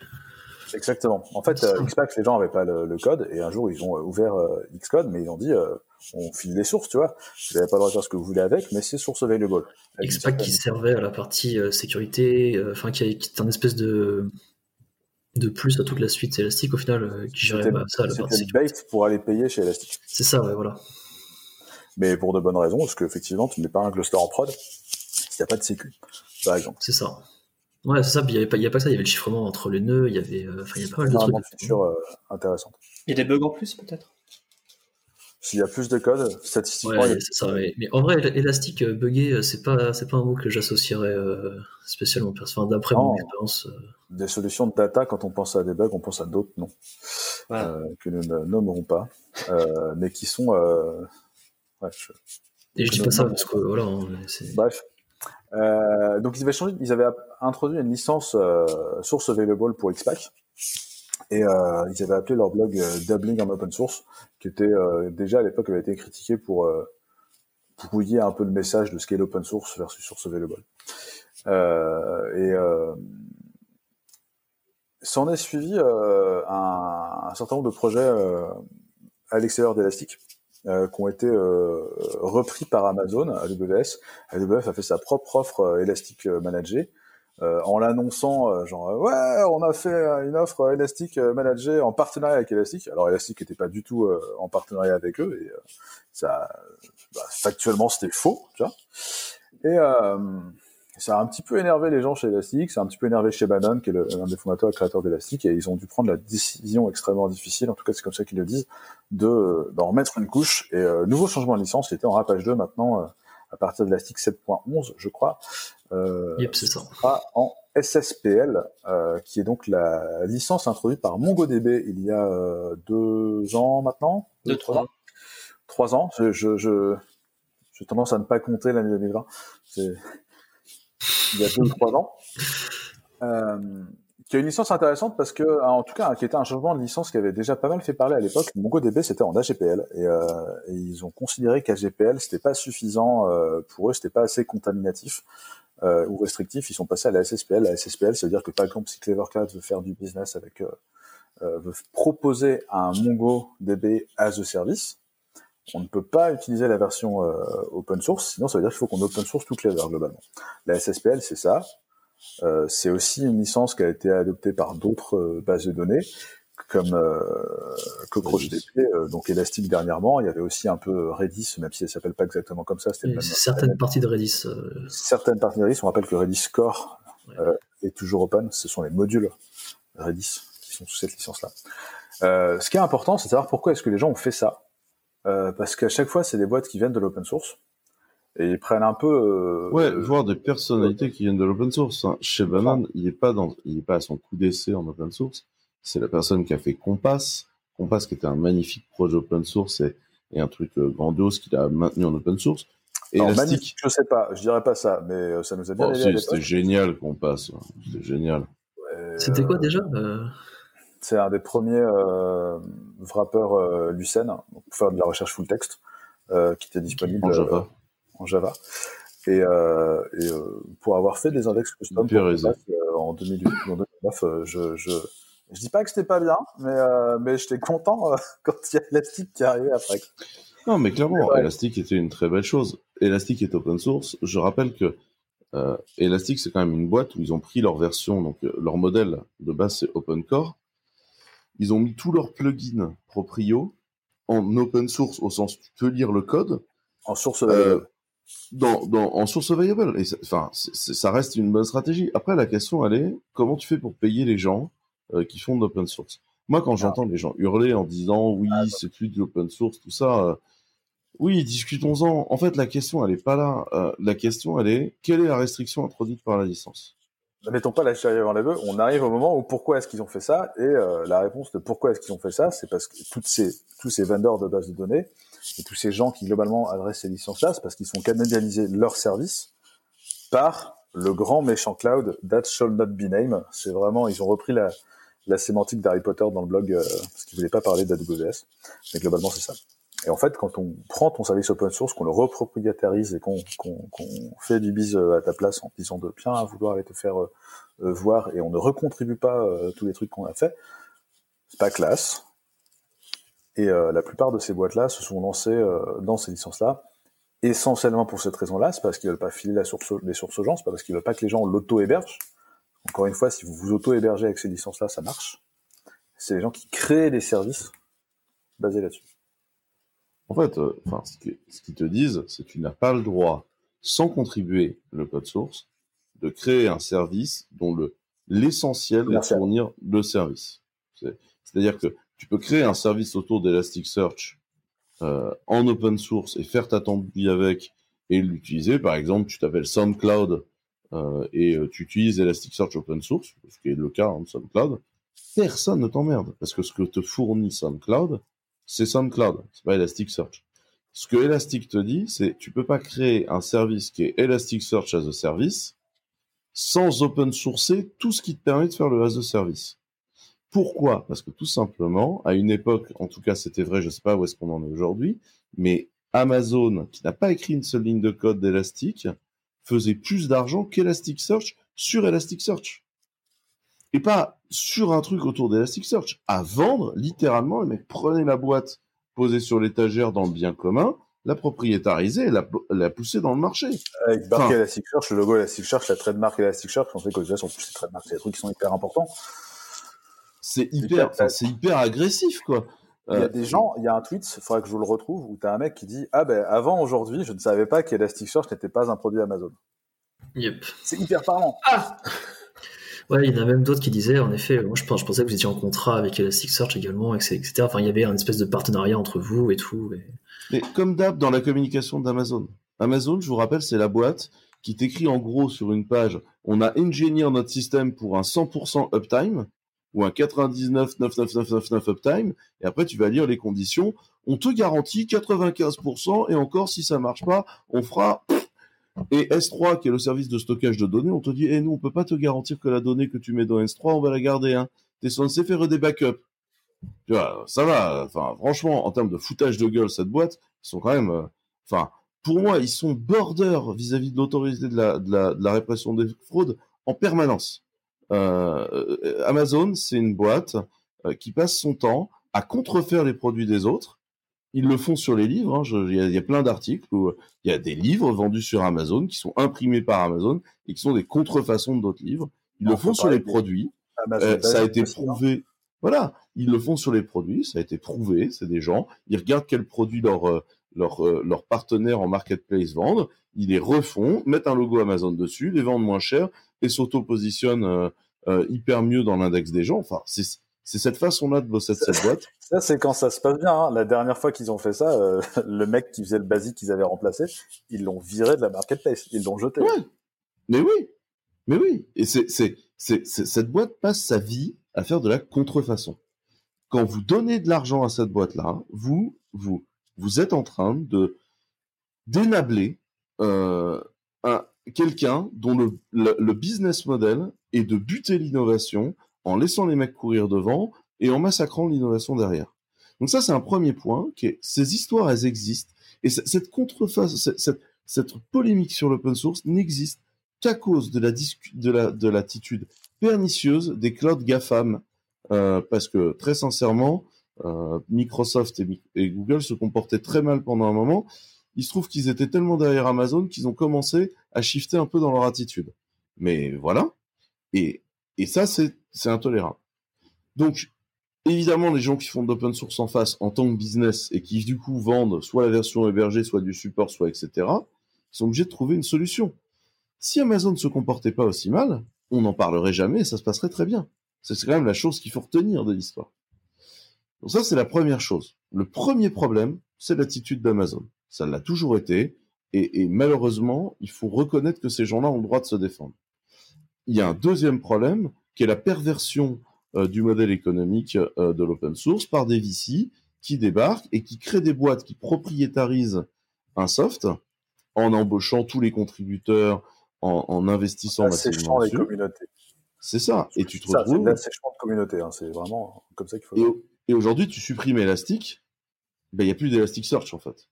Exactement. En fait, euh, Xpack, les gens n'avaient pas le, le, code, et un jour, ils ont ouvert euh, Xcode, mais ils ont dit, euh, on file les sources, tu vois. Vous n'avez pas le droit de faire ce que vous voulez avec, mais c'est source available. Xpack qui servait à la partie euh, sécurité, enfin, qui, qui est un espèce de de plus à toute la suite Elastic au final euh, qui gérait bah, ça à la partie sécurité. pour aller payer chez Elastic. C'est ça, ouais, voilà. Mais pour de bonnes raisons, parce qu'effectivement, tu n'es pas un cluster en prod s'il n'y a pas de sécu, par exemple. C'est ça. Ouais, c'est ça. Puis il n'y avait, pas- y pas que ça. Il y avait le chiffrement entre les nœuds. Il y avait, euh, il y avait pas mal de trucs. features euh, intéressantes. Il y a des bugs en plus, peut-être? S'il y a plus de code, statistiquement, a Ouais, c'est ça. Mais, mais en vrai, élastique euh, buggé, euh, c'est pas, c'est pas un mot que j'associerais euh, spécialement. Enfin, d'après mon expérience. euh, des solutions de data. Quand on pense à des bugs, on pense à d'autres noms Voilà. euh, que nous ne nommerons pas, euh, mais qui sont. Je- Et je dis pas ça parce que voilà, hein, Bref. Euh, donc ils avaient changé, ils avaient introduit une licence euh, source available pour Xpack et euh, ils avaient appelé leur blog euh, Doubling en open source, qui était déjà à l'époque avait été critiqué pour brouiller un peu le message de ce qu'est l'open source versus source available. Et s'en est suivi un, un certain nombre de projets à l'extérieur d'Elastic euh, qui ont été euh, repris par Amazon, AWS. AWS a fait sa propre offre Elastic euh, Managée euh, en l'annonçant, genre ouais, on a fait une offre Elastic Managée en partenariat avec Elastic. Alors Elastic n'était pas du tout en partenariat avec eux et ça, bah, factuellement c'était faux, tu vois. Et ça a un petit peu énervé les gens chez Elastic, ça a un petit peu énervé chez Bannon, qui est l'un des fondateurs et créateurs d'Elastic, et ils ont dû prendre la décision extrêmement difficile, en tout cas c'est comme ça qu'ils le disent, de d'en remettre une couche. Et euh, nouveau changement de licence, c'était en Rapage 2 maintenant, euh, à partir de l'Elastic 7.11, je crois, euh, Yep, c'est ça. sera en SSPL, euh, qui est donc la licence introduite par MongoDB il y a euh, deux ans maintenant, Deux, trois ans. trois ans. Je, je, je- j'ai tendance à ne pas compter l'année 2020. C'est il y a deux ou trois ans. Euh, qui a une licence intéressante parce que, en tout cas, qui était un changement de licence qui avait déjà pas mal fait parler à l'époque. MongoDB, c'était en AGPL et, euh, et ils ont considéré qu'AGPL, c'était pas suffisant euh, pour eux, c'était pas assez contaminatif euh, ou restrictif. Ils sont passés à la SSPL. La SSPL, ça veut dire que par exemple, si Cloud veut faire du business avec, veut proposer un MongoDB as a service, on ne peut pas utiliser la version euh, open source, sinon ça veut dire qu'il faut qu'on open source tout Clever globalement. La SSPL, c'est ça. Euh, c'est aussi une licence qui a été adoptée par d'autres euh, bases de données, comme euh, CockroachDB, euh, donc Elastic dernièrement. Il y avait aussi un peu Redis, même si elle s'appelle pas exactement comme ça. C'était même- certaines parties de Redis. certaines parties de Redis, on rappelle que Redis Core Ouais. est toujours open. Ce sont les modules Redis qui sont sous cette licence-là. Euh, ce qui est important, c'est de savoir pourquoi est-ce que les gens ont fait ça. Euh, parce qu'à chaque fois, c'est des boîtes qui viennent de l'open source et ils prennent un peu. euh, Ouais, euh, voir des personnalités qui viennent de l'open source. hein. Chez Banane, il est pas dans, il est pas à son coup d'essai en open source. C'est la personne qui a fait Compass. Compass qui était un magnifique projet open source et, et un truc euh, grandiose qu'il a maintenu en open source. Et Elastic, magnifique, je sais pas, je dirais pas ça, mais ça nous a bien oh, l'époque. c'était génial Compass. hein. C'était génial. C'était quoi déjà euh, C'est un des premiers euh, wrappers euh, Lucene donc pour faire de la recherche full text euh, qui était disponible En euh, Java. en Java. Et, euh, et euh, pour avoir fait des index custom euh, en 2008 ou en 2009, euh, je, je, je dis pas que c'était pas bien, mais, euh, mais j'étais content euh, quand il y a Elastic qui est arrivé après. Non, mais clairement, Ouais. Elastic était une très belle chose. Elastic est open source. Je rappelle que euh, Elastic, c'est quand même une boîte où ils ont pris leur version, donc euh, leur modèle de base, c'est Open Core. Ils ont mis tous leurs plugins proprio en open source, au sens tu peux lire le code, En source, euh, dans, dans, en source available. Et ça- enfin, ça reste une bonne stratégie. Après, la question, elle est comment tu fais pour payer les gens euh, qui font de l'open source? Moi, quand j'entends les gens hurler en disant oui, c'est plus de l'open source, tout ça, euh, oui, discutons-en. En fait, la question, elle est pas là. Euh, la question, elle est quelle est la restriction introduite par la licence? Mettons pas la charrue avant les bœufs, on arrive au moment où pourquoi est-ce qu'ils ont fait ça, et euh, la réponse de pourquoi est-ce qu'ils ont fait ça, c'est parce que toutes ces, tous ces vendors de bases de données, et tous ces gens qui globalement adressent ces licences-là, c'est parce qu'ils sont canadialisés leur service par le grand méchant cloud That Shall Not Be Named. C'est vraiment, ils ont repris la, la sémantique d'Harry Potter dans le blog, euh, parce qu'ils voulaient pas parler d'AWS, mais globalement c'est ça. Et en fait, quand on prend ton service open source, qu'on le repropriétarise et qu'on fait du bise euh, à ta place en disant de bien vouloir aller te faire euh, euh, voir et on ne recontribue pas euh, tous les trucs qu'on a fait, c'est pas classe. Et euh, la plupart de ces boîtes-là se sont lancées euh, dans ces licences-là, essentiellement pour cette raison-là, c'est parce qu'ils veulent pas filer la source, les sources aux gens, c'est pas parce qu'ils veulent pas que les gens l'auto-hébergent. Encore une fois, si vous vous auto-hébergez avec ces licences-là, ça marche. C'est les gens qui créent des services basés là-dessus. En fait, euh, enfin, ce qui- ce qu'ils te disent, c'est que tu n'as pas le droit, sans contribuer le code source, de créer un service dont le l'essentiel est de fournir le service. C'est-à-dire que tu peux créer un service autour d'Elasticsearch euh, en open source et faire ta tambouille avec et l'utiliser. Par exemple, tu t'appelles SoundCloud euh, et euh, tu utilises Elasticsearch open source, ce qui est le cas hein, de SoundCloud. Personne ne t'emmerde parce que ce que te fournit SoundCloud, c'est SoundCloud, c'est pas Elasticsearch. Ce que Elastic te dit, c'est tu peux pas créer un service qui est Elasticsearch as a service sans open sourcer tout ce qui te permet de faire le as a service. Pourquoi? Parce que tout simplement, à une époque, en tout cas c'était vrai, je sais pas où est-ce qu'on en est aujourd'hui, mais Amazon, qui n'a pas écrit une seule ligne de code d'Elastic, faisait plus d'argent qu'Elasticsearch sur Elasticsearch. Et pas sur un truc autour d'Elasticsearch. À vendre, littéralement, le mec prenait la boîte posée sur l'étagère dans le bien commun, la propriétariser et la, la pousser dans le marché. Avec marque Elasticsearch, le logo Elasticsearch, la trademark Elasticsearch, on sait qu'aux US, sont plus trademarks, c'est des trucs qui sont hyper importants c'est hyper, c'est hyper agressif, quoi. Il y a euh, des gens, il y a un tweet, il faudrait que je vous le retrouve, où tu as un mec qui dit Ah ben avant aujourd'hui, je ne savais pas qu'Elasticsearch n'était pas un produit Amazon. Yep. C'est hyper parlant. Ah Ouais, il y en a même d'autres qui disaient, en effet, moi je, pensais que vous étiez en contrat avec Elasticsearch également, etc. Enfin, il y avait un espèce de partenariat entre vous et tout. Mais comme d'hab dans la communication d'Amazon. Amazon, je vous rappelle, c'est la boîte qui t'écrit en gros sur une page on a ingénié notre système pour un 100% uptime ou un 99,99999 uptime, et après tu vas lire les conditions. On te garantit 95%, et encore si ça marche pas, on fera. Et S3, qui est le service de stockage de données, on te dit, eh, nous, on peut pas te garantir que la donnée que tu mets dans S3, on va la garder, hein. T'es censé faire des backups. Tu vois, ça va. Enfin, franchement, en termes de foutage de gueule, cette boîte, ils sont quand même, euh, enfin, pour moi, ils sont border vis-à-vis de l'autorité de la, répression des fraudes en permanence. Euh, Amazon, c'est une boîte euh, qui passe son temps à contrefaire les produits des autres. Ils le font sur les livres. Hein. Il y, a plein d'articles où il y a des livres vendus sur Amazon qui sont imprimés par Amazon et qui sont des contrefaçons d'autres livres. Ils le font sur les produits. Euh, ça a été prouvé. Voilà, ils le font sur les produits. Ça a été prouvé. C'est des gens. Ils regardent quels produits leur leurs leur partenaires en marketplace vendent. Ils les refont, mettent un logo Amazon dessus, les vendent moins cher et s'auto-positionne euh, euh, hyper mieux dans l'index des gens. Enfin, c'est c'est cette façon-là de bosser de cette boîte. Ça, c'est quand ça se passe bien. Hein. La dernière fois qu'ils ont fait ça, euh, le mec qui faisait le basique qu'ils avaient remplacé, ils l'ont viré de la marketplace, ils l'ont jeté. Ouais. Mais oui, mais oui. Et c'est, c'est, c'est, cette boîte passe sa vie à faire de la contrefaçon. Quand vous donnez de l'argent à cette boîte-là, vous, vous, vous êtes en train de dénabler euh, un, quelqu'un dont le, le, business model est de buter l'innovation en laissant les mecs courir devant et en massacrant l'innovation derrière. Donc ça, c'est un premier point. Ces histoires, elles existent. Et cette contreface, cette, polémique sur l'open source n'existe qu'à cause de la de la de l'attitude pernicieuse des clouds GAFAM, euh, parce que très sincèrement, euh, Microsoft et, et, Google se comportaient très mal pendant un moment il se trouve qu'ils étaient tellement derrière Amazon qu'ils ont commencé à shifter un peu dans leur attitude. Mais voilà. Et, et ça, c'est intolérable. Donc, évidemment, les gens qui font de l'open source en face en tant que business et qui, du coup, vendent soit la version hébergée, soit du support, soit etc., sont obligés de trouver une solution. Si Amazon ne se comportait pas aussi mal, on n'en parlerait jamais et ça se passerait très bien. C'est quand même la chose qu'il faut retenir de l'histoire. Donc ça, c'est la première chose. Le premier problème, c'est l'attitude d'Amazon. Ça l'a toujours été. Et, malheureusement, il faut reconnaître que ces gens-là ont le droit de se défendre. Il y a un deuxième problème, qui est la perversion euh, du modèle économique euh, de l'open source par des VC qui débarquent et qui créent des boîtes qui propriétarisent un soft en embauchant tous les contributeurs, en, investissant massivement les communautés. C'est ça. Et tu te retrouves. C'est l'assèchement de communauté. Hein. C'est vraiment comme ça qu'il faut. Et, et aujourd'hui, tu supprimes Elastic, ben il n'y a plus d'Elasticsearch en fait.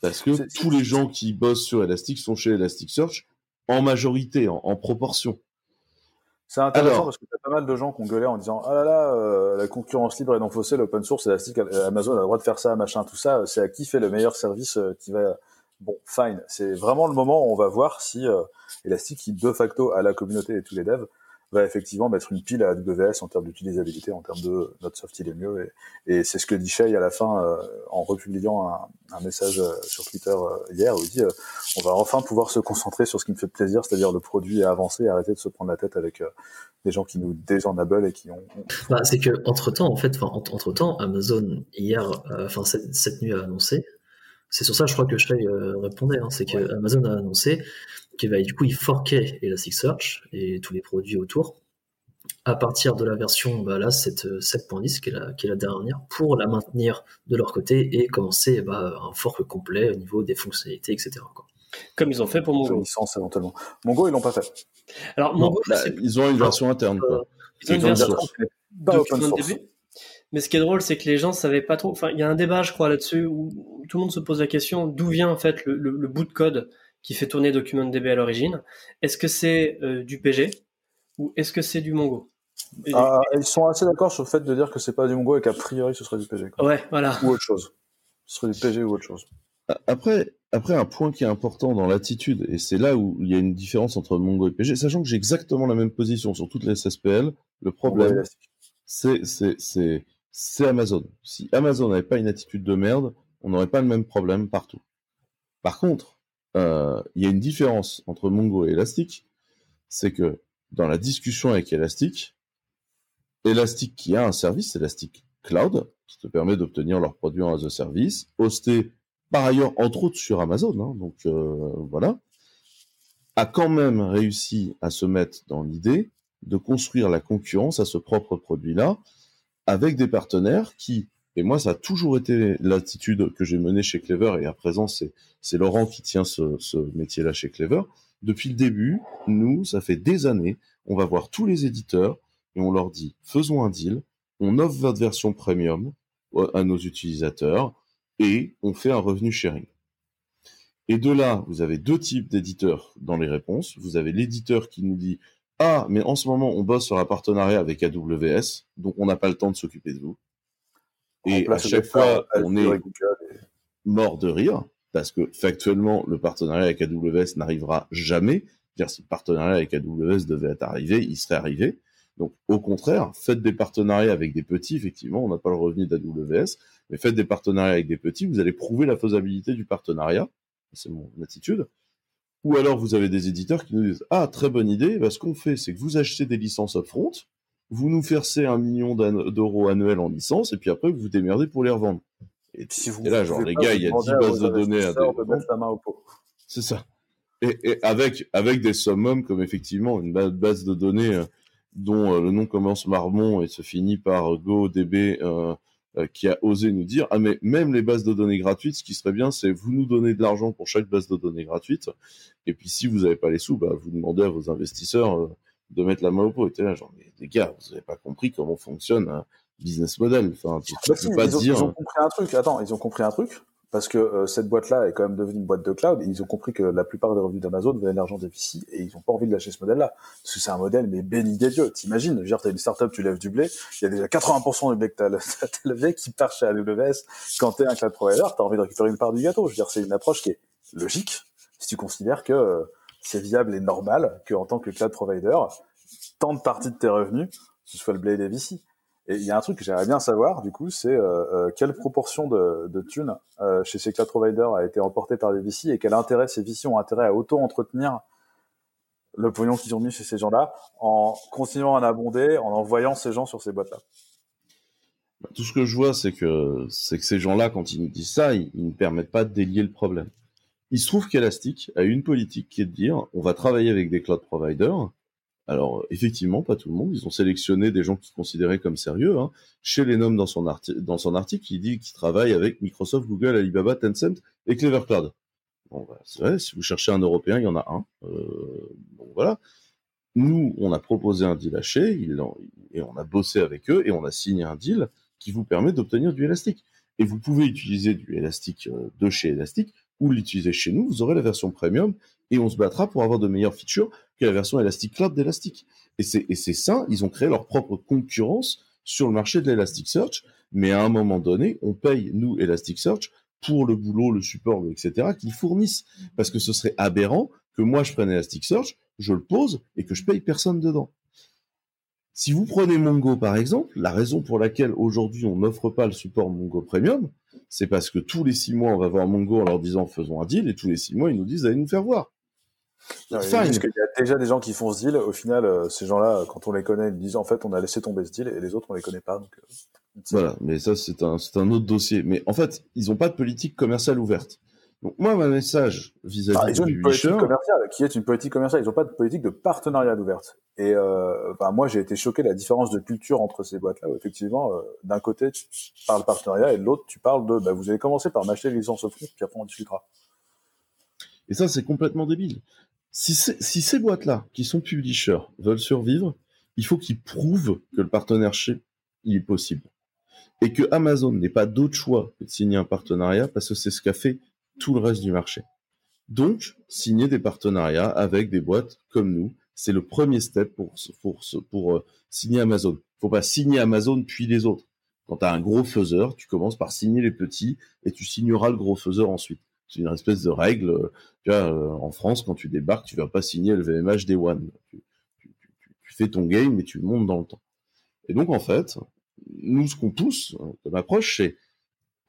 Parce que tous les gens qui bossent sur Elastic sont chez Elasticsearch en majorité, en, proportion. C'est intéressant parce que tu as pas mal de gens qui ont gueulé en disant Ah là là, euh, la concurrence libre et non faussée, l'open source, Elastic, euh, Amazon a le droit de faire ça, machin, tout ça. C'est à qui fait le meilleur service euh, qui va. Bon, fine. C'est vraiment le moment où on va voir si Elastic, qui de facto a la communauté et tous les devs, va effectivement mettre une pile à AWS en termes d'utilisabilité, en termes de notre soft il est mieux. Et, et c'est ce que dit Shay à la fin euh, en republiant un, un, message euh, sur Twitter euh, hier où il dit on va enfin pouvoir se concentrer sur ce qui me fait plaisir, c'est-à-dire le produit et avancer et arrêter de se prendre la tête avec des gens qui nous désenabellent et qui ont. Bah, c'est que entre temps, en fait, entre temps, Amazon hier, enfin cette, cette, nuit a annoncé. C'est sur ça, je crois que Shay répondait. Hein, c'est que Amazon a annoncé va du coup il forquait Elasticsearch et tous les produits autour. À partir de la version bah, là 7.10 qui, est la, qui est la dernière pour la maintenir de leur côté et commencer bah, un fork complet au niveau des fonctionnalités etc comme ils ont fait pour Mongo. Licence éventuellement. Mongo ils l'ont pas fait. Alors Mongo bah, ils ont une version interne quoi. ils ont une version mais ce qui est drôle, c'est que les gens savaient pas trop. Enfin, il y a un débat, je crois, là-dessus où tout le monde se pose la question d'où vient en fait le, le bout de code qui fait tourner DocumentDB à l'origine. Est-ce que c'est euh, du PG ou est-ce que c'est du Mongo? Ah, Ils sont assez d'accord sur le fait de dire que c'est pas du Mongo et qu'a priori ce serait du PG. Ouais, voilà. Ou autre chose. Ce serait du PG ou autre chose. Après, après, un point qui est important dans l'attitude, et c'est là où il y a une différence entre Mongo et PG, sachant que j'ai exactement la même position sur toutes les SSPL, le problème, c'est, c'est, c'est, c'est Amazon. Si Amazon n'avait pas une attitude de merde, on n'aurait pas le même problème partout. Par contre, euh, il y a une différence entre Mongo et Elastic, c'est que dans la discussion avec Elastic, Elastic qui a un service, Elastic Cloud, qui te permet d'obtenir leurs produits en as a service, hosté par ailleurs entre autres sur Amazon, hein, donc euh, voilà, a quand même réussi à se mettre dans l'idée de construire la concurrence à ce propre produit-là avec des partenaires qui et moi, ça a toujours été l'attitude que j'ai menée chez Clever, et à présent, c'est, Laurent qui tient ce, métier-là chez Clever. Depuis le début, nous, ça fait des années, on va voir tous les éditeurs et on leur dit, faisons un deal, on offre votre version premium à nos utilisateurs et on fait un revenu sharing. Et de là, vous avez deux types d'éditeurs dans les réponses. Vous avez l'éditeur qui nous dit, ah, mais en ce moment, on bosse sur un partenariat avec AWS, donc on n'a pas le temps de s'occuper de vous. Et à chaque fois, on est mort de rire, parce que factuellement, le partenariat avec AWS n'arrivera jamais. Dire si le partenariat avec AWS devait être arrivé, il serait arrivé. Donc, au contraire, faites des partenariats avec des petits, effectivement, on n'a pas le revenu d'AWS, mais faites des partenariats avec des petits, vous allez prouver la faisabilité du partenariat. C'est mon attitude. Ou alors, vous avez des éditeurs qui nous disent, ah, très bonne idée, bah, ce qu'on fait, c'est que vous achetez des licences upfront, vous nous versez un million d'euros annuels en licence, et puis après, vous vous démerdez pour les revendre. Et, si vous là, genre, les gars, il y a 10 bases de données à C'est ça. Et, avec, avec des summums comme effectivement une base de données euh, dont euh, le nom commence Marmon et se finit par GoDB, euh, euh, qui a osé nous dire, ah mais même les bases de données gratuites, ce qui serait bien, c'est vous nous donnez de l'argent pour chaque base de données gratuite, et puis si vous n'avez pas les sous, bah, vous demandez à vos investisseurs de mettre la main au pot. Et là, genre, mais les gars, vous n'avez pas compris comment fonctionne un business model. Enfin, tu, bah pas ils ont, dire. Ils ont compris un truc. Attends, ils ont compris un truc. Parce que euh, cette boîte-là est quand même devenue une boîte de cloud. Et ils ont compris que la plupart des revenus d'Amazon venaient l'argent des VC et ils n'ont pas envie de lâcher ce modèle-là. Parce que c'est un modèle, mais béni des dieux. T'imagines, je veux dire, t'as une startup, tu lèves du blé. Il y a déjà 80% du blé que t'as levé qui part chez AWS. Quand t'es un cloud provider, t'as envie de récupérer une part du gâteau. Je veux dire, c'est une approche qui est logique si tu considères que euh, c'est viable et normal qu'en tant que cloud provider, tant de parties de tes revenus, ce soit le blé et les VC. Et il y a un truc que j'aimerais bien savoir, du coup, c'est euh, euh, quelle proportion de, de thunes euh, chez ces cloud providers a été emportée par les VC et quel intérêt ces VC ont intérêt à auto-entretenir le pognon qu'ils ont mis chez ces gens-là en continuant à en abonder, en envoyant ces gens sur ces boîtes-là? Tout ce que je vois, c'est que, que ces gens-là, quand ils nous disent ça, ils, ils ne permettent pas de délier le problème. Il se trouve qu'Elastic a une politique qui est de dire, on va travailler avec des cloud providers, alors effectivement, pas tout le monde. Ils ont sélectionné des gens qu'ils considéraient comme sérieux. Hein. Chez Lenom, dans son, article, il dit qu'il travaille avec Microsoft, Google, Alibaba, Tencent et Clever Cloud. Bon, bah, c'est vrai, si vous cherchez un Européen, il y en a un. Euh, voilà. Nous, on a proposé un deal chez, et on a bossé avec eux, et on a signé un deal qui vous permet d'obtenir du élastique. Et vous pouvez utiliser du élastique euh, de chez Elastic ou l'utiliser chez nous. Vous aurez la version premium et on se battra pour avoir de meilleures features que la version Elastic Cloud d'Elastic. Et c'est, ça, ils ont créé leur propre concurrence sur le marché de l'Elasticsearch, mais à un moment donné, on paye, nous, Elasticsearch, pour le boulot, le support, etc., qu'ils fournissent. Parce que ce serait aberrant que moi, je prenne Elasticsearch, je le pose et que je paye personne dedans. Si vous prenez Mongo par exemple, la raison pour laquelle aujourd'hui on n'offre pas le support Mongo Premium, c'est parce que tous les six mois on va voir Mongo en leur disant faisons un deal et tous les six mois ils nous disent allez nous faire voir. Parce qu'il y a déjà des gens qui font ce deal. Au final, euh, ces gens-là, quand on les connaît, ils disent en fait on a laissé tomber ce deal et les autres on les connaît pas. Donc, euh, voilà, mais ça c'est un, c'est un autre dossier. Mais en fait, ils n'ont pas de politique commerciale ouverte. Donc moi, mon message vis-à-vis ah, ont une politique commerciale qui est une politique commerciale. Ils n'ont pas de politique de partenariat ouverte. Et euh, ben, moi, j'ai été choqué de la différence de culture entre ces boîtes-là. Où effectivement, euh, d'un côté, tu parles partenariat et de l'autre, tu parles de bah, vous allez commencer par m'acheter les licences au front, puis après on discutera. Et ça, c'est complètement débile. Si, si ces boîtes-là, qui sont publishers, veulent survivre, il faut qu'ils prouvent que le partenariat il est possible. Et que Amazon n'ait pas d'autre choix que de signer un partenariat parce que c'est ce qu'a fait tout le reste du marché. Donc, signer des partenariats avec des boîtes comme nous, c'est le premier step pour, pour, pour euh, signer Amazon. faut pas signer Amazon puis les autres. Quand tu as un gros faiseur, tu commences par signer les petits et tu signeras le gros faiseur ensuite. C'est une espèce de règle. Euh, euh, en France, quand tu débarques, tu vas pas signer le VMH des One. Tu, tu, fais ton game et tu montes dans le temps. Et donc, en fait, nous, ce qu'on pousse comme approche, c'est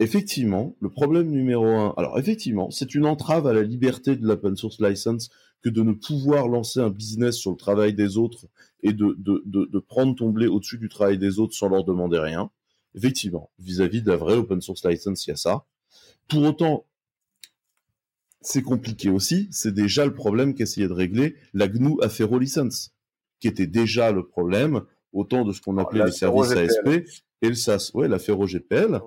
effectivement, le problème numéro un, alors effectivement, c'est une entrave à la liberté de l'open source license que de ne pouvoir lancer un business sur le travail des autres et de, de, de, prendre ton blé au-dessus du travail des autres sans leur demander rien. Effectivement, vis-à-vis de la vraie open source license, il y a ça. Pour autant, c'est compliqué aussi. C'est déjà le problème qu'essayait de régler la GNU Affero License, qui était déjà le problème, autant de ce qu'on appelait les services ASP et le SAS. Ouais, l'Affero GPL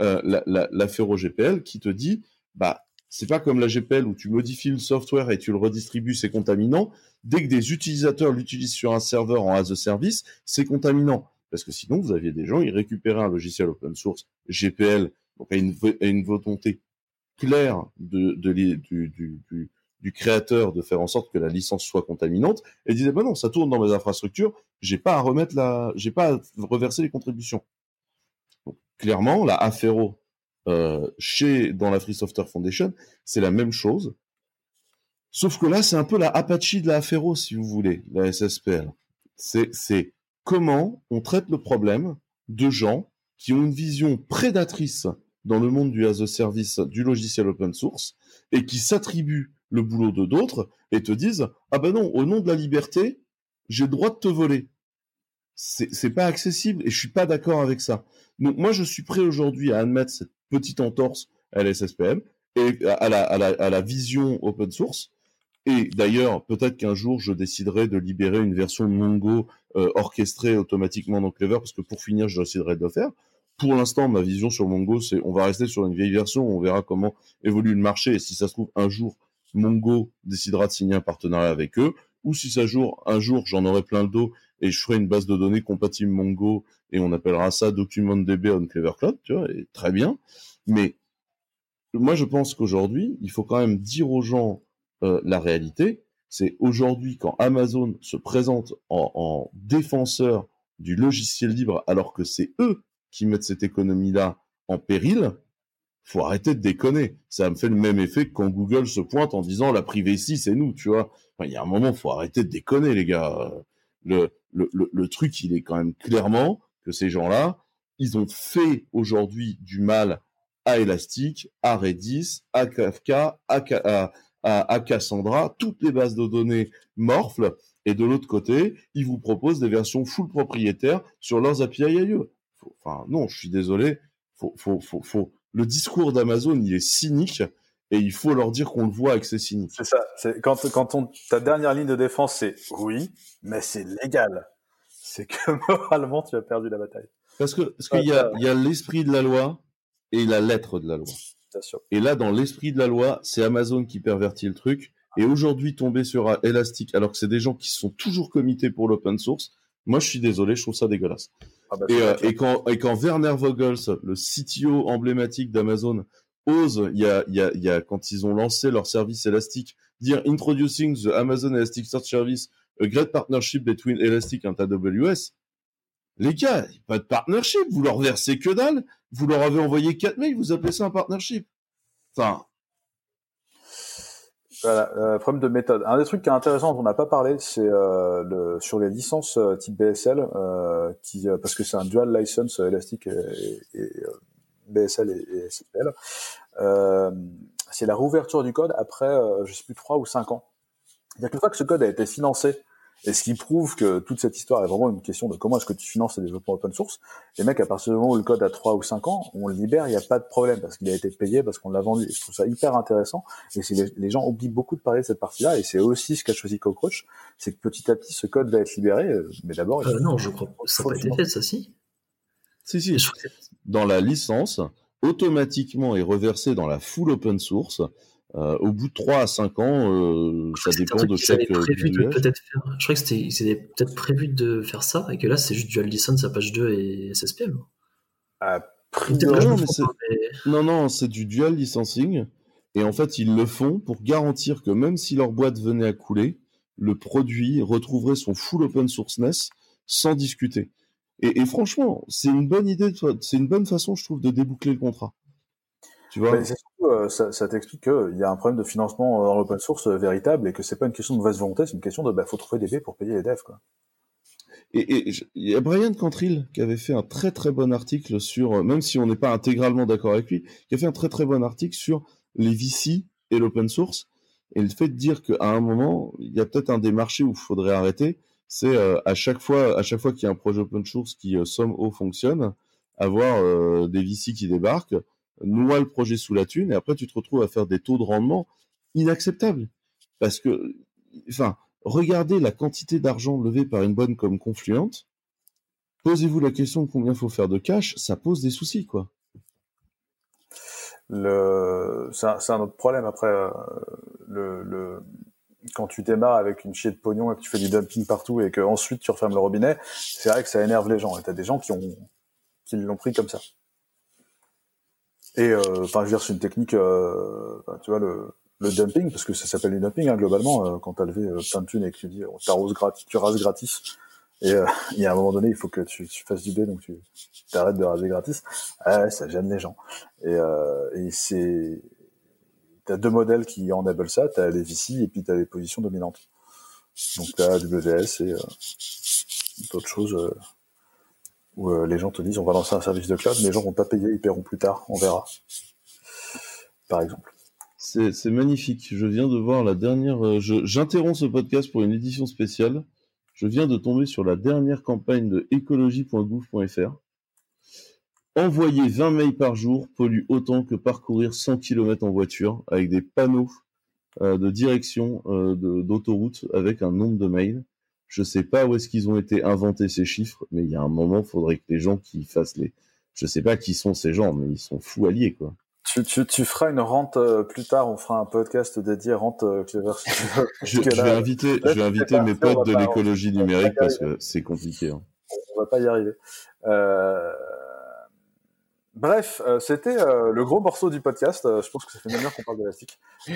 euh, la, la, la GPL qui te dit, bah, c'est pas comme la GPL où tu modifies le software et tu le redistribues, c'est contaminant. Dès que des utilisateurs l'utilisent sur un serveur en as a service, c'est contaminant. Parce que sinon, vous aviez des gens, ils récupéraient un logiciel open source GPL, donc à une, une volonté claire de, de, du, du, du, du, créateur de faire en sorte que la licence soit contaminante, et disaient, bah non, ça tourne dans mes infrastructures, j'ai pas à remettre la, j'ai pas à reverser les contributions clairement, la Afero euh, chez dans la Free Software Foundation, c'est la même chose. Sauf que là, c'est un peu la Apache de la Afero, si vous voulez, la SSPL. C'est comment on traite le problème de gens qui ont une vision prédatrice dans le monde du as a service du logiciel open source et qui s'attribuent le boulot de d'autres et te disent ah ben non au nom de la liberté j'ai le droit de te voler c'est pas accessible et je suis pas d'accord avec ça. Donc moi je suis prêt aujourd'hui à admettre cette petite entorse à l'SSPM et à la, à, la, à la vision open source. Et d'ailleurs, peut-être qu'un jour, je déciderai de libérer une version Mongo euh, orchestrée automatiquement dans Clever, parce que pour finir, je déciderai de le faire. Pour l'instant, ma vision sur Mongo, c'est on va rester sur une vieille version, on verra comment évolue le marché, et si ça se trouve, un jour, Mongo décidera de signer un partenariat avec eux, ou si ça jour, un jour, j'en aurai plein le dos et je ferai une base de données compatible Mongo et on appellera ça DocumentDB on Clever Cloud, tu vois, et très bien. Mais moi, je pense qu'aujourd'hui, il faut quand même dire aux gens euh, la réalité. C'est aujourd'hui quand Amazon se présente en, en, défenseur du logiciel libre, alors que c'est eux qui mettent cette économie-là en péril, faut arrêter de déconner. Ça me fait le même effet que quand Google se pointe en disant la privacy, c'est nous, tu vois. il y a un moment, faut arrêter de déconner, les gars le, le, le, truc, il est quand même clairement que ces gens-là, ils ont fait aujourd'hui du mal à Elastic, à Redis, à Kafka, à, à, Cassandra, toutes les bases de données morflent, et de l'autre côté, ils vous proposent des versions full propriétaires sur leurs API IE. enfin, non, je suis désolé, faut, faut, faut, faut, le discours d'Amazon, il est cynique, et il faut leur dire qu'on le voit avec ses signes. C'est ça. C'est quand quand on, ta dernière ligne de défense c'est oui, mais c'est légal. C'est que moralement tu as perdu la bataille. Parce que parce qu'il y a il y a l'esprit de la loi et la lettre de la loi. Sûr. Et là dans l'esprit de la loi, c'est Amazon qui pervertit le truc. Et aujourd'hui tomber sur Elastic alors que c'est des gens qui sont toujours comités pour l'open source, moi je suis désolé, je trouve ça dégueulasse. Ah bah, et, euh, et, quand, et quand Werner Vogels, le CTO emblématique d'Amazon, ose, il y a, y, a, y a, quand ils ont lancé leur service Elastic, dire Introducing the Amazon Elastic Search Service, a great partnership between Elastic and AWS. Les gars, pas de partnership, vous leur versez que dalle, vous leur avez envoyé 4 mails, vous appelez ça un partnership. Enfin. Voilà, euh, problème de méthode. Un des trucs qui est intéressant dont on n'a pas parlé, c'est euh, sur les licences euh, type BSL, qui, parce que c'est un dual license et, et, BSL et, et SSL. c'est la réouverture du code après, je sais plus, 3 ou 5 ans. C'est-à-dire qu'une fois que ce code a été financé et ce qui prouve que toute cette histoire est vraiment une question de comment est-ce que tu finances les développements open source. Les mecs, à partir du moment où le code a 3 ou 5 ans, on le libère, il n'y a pas de problème parce qu'il a été payé, parce qu'on l'a vendu. Et je trouve ça hyper intéressant. Et les, les, gens oublient beaucoup de parler de cette partie-là. Et c'est aussi ce qu'a choisi Cockroach, c'est que petit à petit, ce code va être libéré. Euh, mais d'abord, euh, non, je crois pas. Ça n'a pas été fait, ça si. Si, si. Dans la licence, automatiquement est reversé dans la full open source euh, au bout de 3 à 5 ans, euh, ça dépend de chaque euh, peut-être faire... Je crois que c'était peut-être prévu de faire ça, et que là, c'est juste dual license à page 2 et SSPM. Ah, non, non, non, c'est du dual licensing. Et en fait, ils le font pour garantir que même si leur boîte venait à couler, le produit retrouverait son full open sourceness sans discuter. Et, et franchement, c'est une bonne idée, c'est une bonne façon, je trouve, de déboucler le contrat. Tu vois? Euh, ça, ça t'explique qu'il y a un problème de financement dans l'open source euh, véritable et que c'est pas une question de mauvaise volonté, c'est une question de bah, faut trouver des baies pour payer les devs. Quoi. Et il y a Brian Cantril qui avait fait un très très bon article sur, euh, même si on n'est pas intégralement d'accord avec lui, qui a fait un très très bon article sur les VC et l'open source. Et le fait de dire qu'à un moment, il y a peut-être un des marchés où il faudrait arrêter, c'est à chaque fois, à chaque fois qu'il y a un projet open source qui somme haut fonctionne, avoir des VC qui débarquent, noie le projet sous la thune, et après tu te retrouves à faire des taux de rendement inacceptables. Parce que, enfin, regardez la quantité d'argent levé par une bonne comme Confluent, posez-vous la question de combien faut faire de cash, ça pose des soucis, quoi. Le... C'est un, autre problème après. Euh, le, Quand tu démarres avec une chier de pognon et que tu fais du dumping partout et que ensuite tu refermes le robinet, c'est vrai que ça énerve les gens. Et t'as des gens qui ont qui l'ont pris comme ça. Et euh, enfin, je veux dire, c'est une technique, euh, tu vois, le, le dumping, parce que ça s'appelle du dumping hein, globalement, euh, quand t'as levé plein de thunes et que tu dis, on t'arrose gratis, tu rases gratis, et il y a un moment donné, il faut que tu, tu fasses du B, donc tu t'arrêtes de raser gratis. Ouais, ça gêne les gens. Et, et c'est, t'as deux modèles qui enable ça, t'as les VC et puis t'as les positions dominantes. Donc t'as AWS et d'autres choses où euh, les gens te disent on va lancer un service de cloud, mais les gens vont pas payer, ils paieront plus tard, on verra. Par exemple. C'est magnifique. Je viens de voir la dernière. Euh, j'interromps ce podcast pour une édition spéciale. Je viens de tomber sur la dernière campagne de écologie.gouv.fr. Envoyer 20 mails par jour pollue autant que parcourir 100 km en voiture avec des panneaux euh, de direction d'autoroute avec un nombre de mails. Je sais pas où est-ce qu'ils ont été inventés ces chiffres, mais il y a un moment, il faudrait que les gens qui fassent les. Je sais pas qui sont ces gens, mais ils sont fous alliés, quoi. Tu, tu, tu feras une rente euh, plus tard, on fera un podcast dédié rente euh, Clever. je, je, vais inviter, je vais inviter mes potes de l'écologie numérique parce que c'est compliqué. Hein. On va pas y arriver. Euh... Bref, euh, c'était le gros morceau du podcast. je pense que ça fait une heure qu'on parle d'élastique.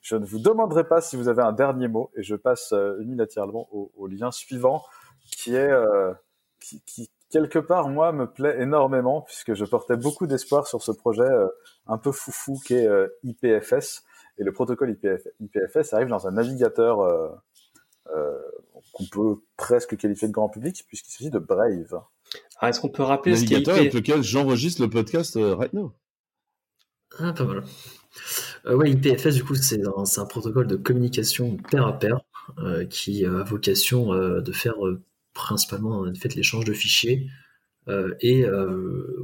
Je ne vous demanderai pas si vous avez un dernier mot et je passe euh, unilatéralement au, lien suivant qui est euh, qui, qui, quelque part moi me plaît énormément puisque je portais beaucoup d'espoir sur ce projet euh, un peu foufou qui est euh, IPFS et le protocole IPF, IPFS arrive dans un navigateur qu'on peut presque qualifier de grand public puisqu'il s'agit de Brave. Ah, est-ce qu'on peut rappeler ce navigateur avec lequel j'enregistre le podcast right now Ah, pas mal. Euh, oui, IPFS, du coup, c'est un, protocole de communication pair à pair euh, qui a vocation euh, de faire principalement en fait, l'échange de fichiers et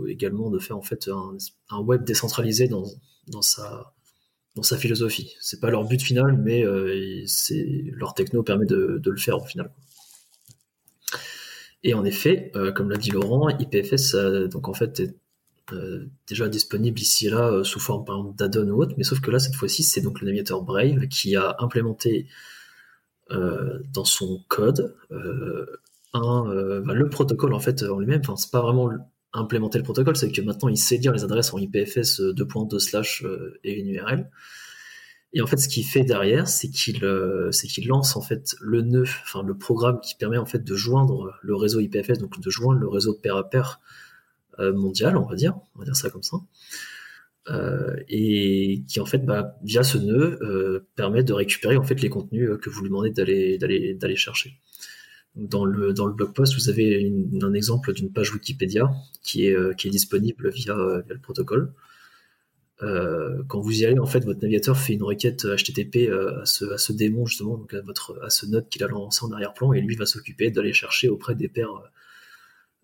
également de faire en fait un, web décentralisé dans, dans, sa, dans sa philosophie. C'est pas leur but final, mais c'est leur techno permet de, de, le faire au final. Et en effet, comme l'a dit Laurent, IPFS donc en fait est euh, déjà disponible ici et là euh, sous forme par ou autre, mais sauf que là cette fois-ci c'est donc le navigateur Brave qui a implémenté euh, dans son code bah, le protocole en fait en lui-même. Enfin c'est pas vraiment implémenter le protocole, c'est que maintenant il sait dire les adresses en IPFS 2.2 slash et une URL. Et en fait, ce qu'il fait derrière, c'est qu'il c'est qu'il lance en fait le nœud, enfin le programme qui permet en fait de joindre le réseau IPFS, donc de joindre le réseau pair à pair euh, mondial, on va dire, on va dire ça comme ça, et qui en fait, bah, via ce nœud, permet de récupérer en fait les contenus que vous lui demandez d'aller chercher. Dans le, dans le blog post, vous avez un exemple d'une page Wikipédia qui est, qui est disponible via, via le protocole. Euh, quand vous y allez, en fait, votre navigateur fait une requête HTTP euh, à, ce, à ce démon, justement, donc à, votre, à ce node qu'il a lancé en arrière-plan, et lui va s'occuper d'aller chercher auprès des pairs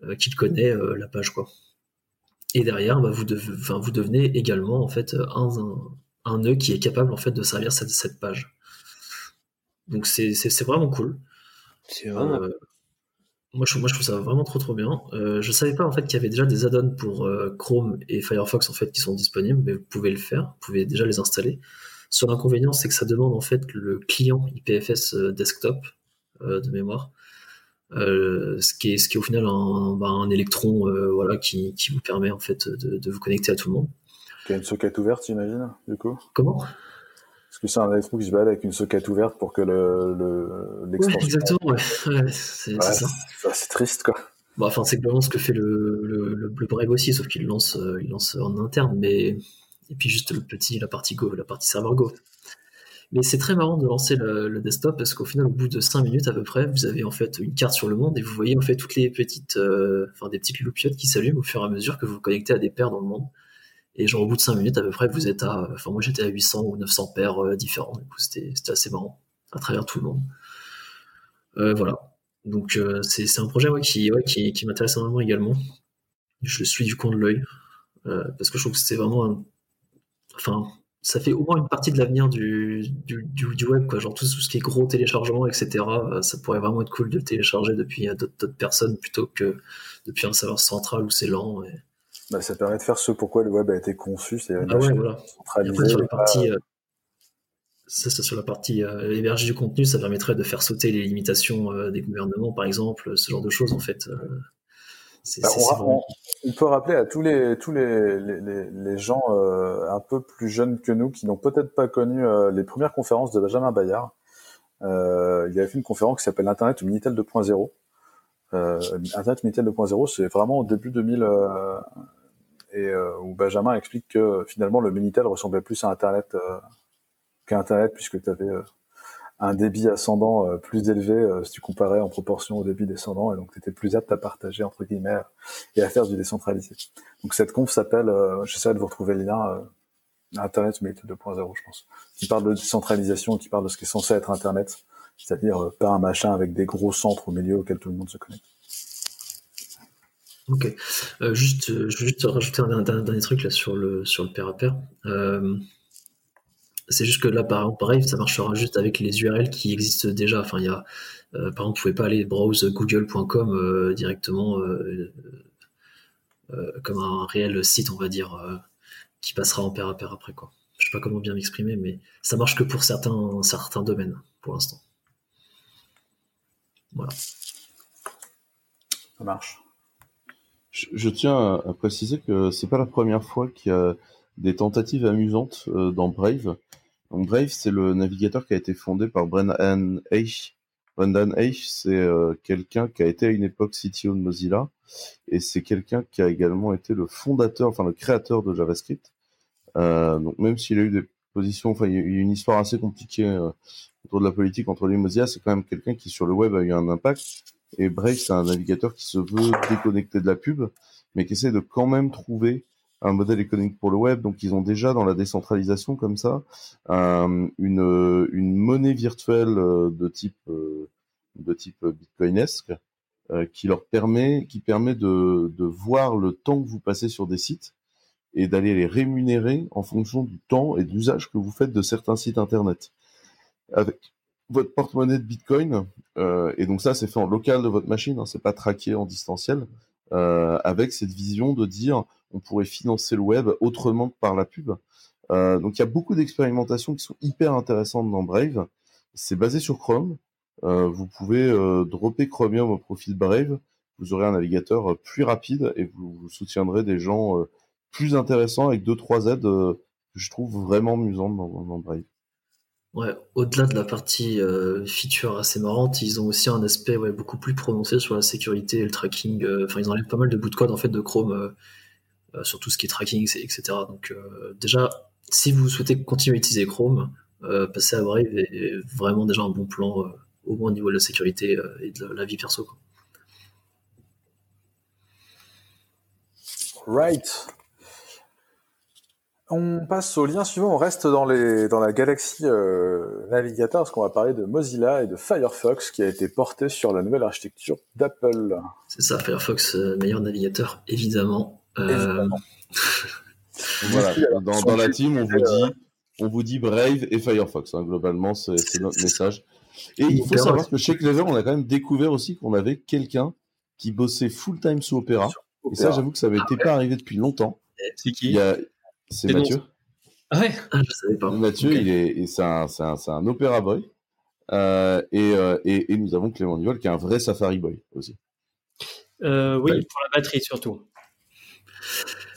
euh, qu'il connaît la page, quoi. Et derrière, bah, vous, vous, devenez également, en fait, un, un, nœud qui est capable, en fait, de servir cette, cette page. Donc, c'est vraiment cool. C'est vraiment moi je, moi, je trouve ça vraiment trop trop bien. Euh, je savais pas en fait qu'il y avait déjà des add-ons pour euh, Chrome et Firefox en fait qui sont disponibles, mais vous pouvez le faire, vous pouvez déjà les installer. Son inconvénient, c'est que ça demande en fait le client IPFS euh, desktop euh, de mémoire, ce qui est ce qui est au final un, bah, un électron voilà qui, qui, vous permet en fait de, de, vous connecter à tout le monde. Tu as une socket ouverte, j'imagine, du coup Comment? Parce que c'est un électron qui se balade avec une socket ouverte pour que le, l'extension. Ouais, exactement, ouais. c'est, ça. C'est triste, quoi. Bon, enfin, c'est clairement ce que fait le, le, le, Brave aussi, sauf qu'il lance, euh, il lance en interne, mais. Et puis juste le petit, la partie Go, la partie serveur Go. Mais c'est très marrant de lancer le, desktop parce qu'au final, au bout de 5 minutes à peu près, vous avez en fait une carte sur le monde et vous voyez en fait toutes les petites, euh, enfin des petites loupiottes qui s'allument au fur et à mesure que vous vous connectez à des paires dans le monde. Et genre au bout de 5 minutes à peu près, vous êtes à, enfin moi j'étais à 800 ou 900 paires euh, différents. Du coup c'était assez marrant à travers tout le monde. Euh, voilà. Donc euh, c'est un projet qui, ouais, qui, qui m'intéresse énormément également. Je le suis du coin de l'œil parce que je trouve que c'est vraiment, un... enfin ça fait au moins une partie de l'avenir du, du, du, web, quoi. Genre tout, ce qui est gros téléchargement, etc. ça pourrait vraiment être cool de le télécharger depuis d'autres personnes plutôt que depuis un serveur central où c'est lent. Bah, ça permet de faire ce pourquoi le web a été conçu, c'est ah ouais, voilà. sur la partie, euh, ça, sur la partie euh, du contenu, ça permettrait de faire sauter les limitations euh, des gouvernements, par exemple, ce genre de choses, en fait. Euh, bah, on, peut rappeler à tous les tous les, les, les gens un peu plus jeunes que nous qui n'ont peut-être pas connu les premières conférences de Benjamin Bayard. il avait fait une conférence qui s'appelle Internet Minitel 2.0. Internet Minitel 2.0, c'est vraiment au début 2000, et euh, où Benjamin explique que finalement le Minitel ressemblait plus à Internet euh, qu'à Internet puisque tu avais euh, un débit ascendant plus élevé si tu comparais en proportion au débit descendant et donc tu étais plus apte à partager entre guillemets et à faire du décentralisé. Donc cette conf s'appelle, j'essaierai de vous retrouver le lien, Internet Minitel 2.0 je pense, qui parle de décentralisation, qui parle de ce qui est censé être Internet, c'est-à-dire pas un machin avec des gros centres au milieu auxquels tout le monde se connecte. Ok. Euh, juste, euh, je veux juste rajouter un, dernier truc là sur le sur le pair à pair. Euh, c'est juste que là, par pareil, ça marchera juste avec les URL qui existent déjà. Enfin, il y a, par exemple, vous pouvez pas aller browse google.com directement comme un réel site, on va dire, qui passera en pair à pair après quoi. Je sais pas comment bien m'exprimer, mais ça marche que pour certains certains domaines pour l'instant. Voilà. Ça marche. Je, tiens à, préciser que c'est pas la première fois qu'il y a des tentatives amusantes euh, dans Brave. Donc Brave, c'est le navigateur qui a été fondé par Brendan Eich. Brendan Eich, c'est euh, quelqu'un qui a été à une époque CTO de Mozilla, et c'est quelqu'un qui a également été le fondateur, enfin le créateur de JavaScript. Euh, donc même s'il a eu des positions, enfin il y a eu une histoire assez compliquée autour de la politique entre lui et Mozilla, c'est quand même quelqu'un qui sur le web a eu un impact et Brave, c'est un navigateur qui se veut déconnecter de la pub, mais qui essaie de quand même trouver un modèle économique pour le web. Donc, ils ont déjà dans la décentralisation comme ça une, une monnaie virtuelle euh, de type euh, de type bitcoinesque euh, qui leur permet qui permet de, de voir le temps que vous passez sur des sites et d'aller les rémunérer en fonction du temps et de l'usage que vous faites de certains sites internet. Votre porte-monnaie de Bitcoin, euh, et donc ça c'est fait en local de votre machine, hein, c'est pas traqué en distanciel, euh, avec cette vision de dire on pourrait financer le web autrement que par la pub. Euh, donc il y a beaucoup d'expérimentations qui sont hyper intéressantes dans Brave. C'est basé sur Chrome. vous pouvez dropper Chromium au profit de Brave. Vous aurez un navigateur plus rapide et vous, soutiendrez des gens plus intéressants avec deux trois aides que je trouve vraiment amusantes dans Brave. Ouais, au-delà de la partie euh, feature assez marrante, ils ont aussi un aspect beaucoup plus prononcé sur la sécurité et le tracking. Euh, enfin, ils enlèvent pas mal de bouts de code en fait de Chrome sur tout ce qui est tracking, etc. Donc déjà, si vous souhaitez continuer à utiliser Chrome, passer à Brave est vraiment déjà un bon plan, au moins au niveau de la sécurité et de la vie perso. Right. On passe au lien suivant, on reste dans, les, dans la galaxie euh, navigateur, parce qu'on va parler de Mozilla et de Firefox, qui a été porté sur la nouvelle architecture d'Apple. C'est ça, Firefox, euh, meilleur navigateur, évidemment. Euh, voilà, dans, la team, on vous dit, on vous dit Brave et Firefox, hein, globalement, c'est notre message. Et il faut savoir que chez Clever, on a quand même découvert aussi qu'on avait quelqu'un qui bossait full-time sous Opera. Et ça, j'avoue que ça n'était pas arrivé depuis longtemps. C'est qui? C'est Mathieu. Ah ouais ah, Je savais pas. Mathieu, il est, c'est un, un, un Opera Boy. Euh, et, euh, et, et, nous avons Clément Nivol qui est un vrai Safari Boy aussi. Euh, oui, pour la batterie surtout.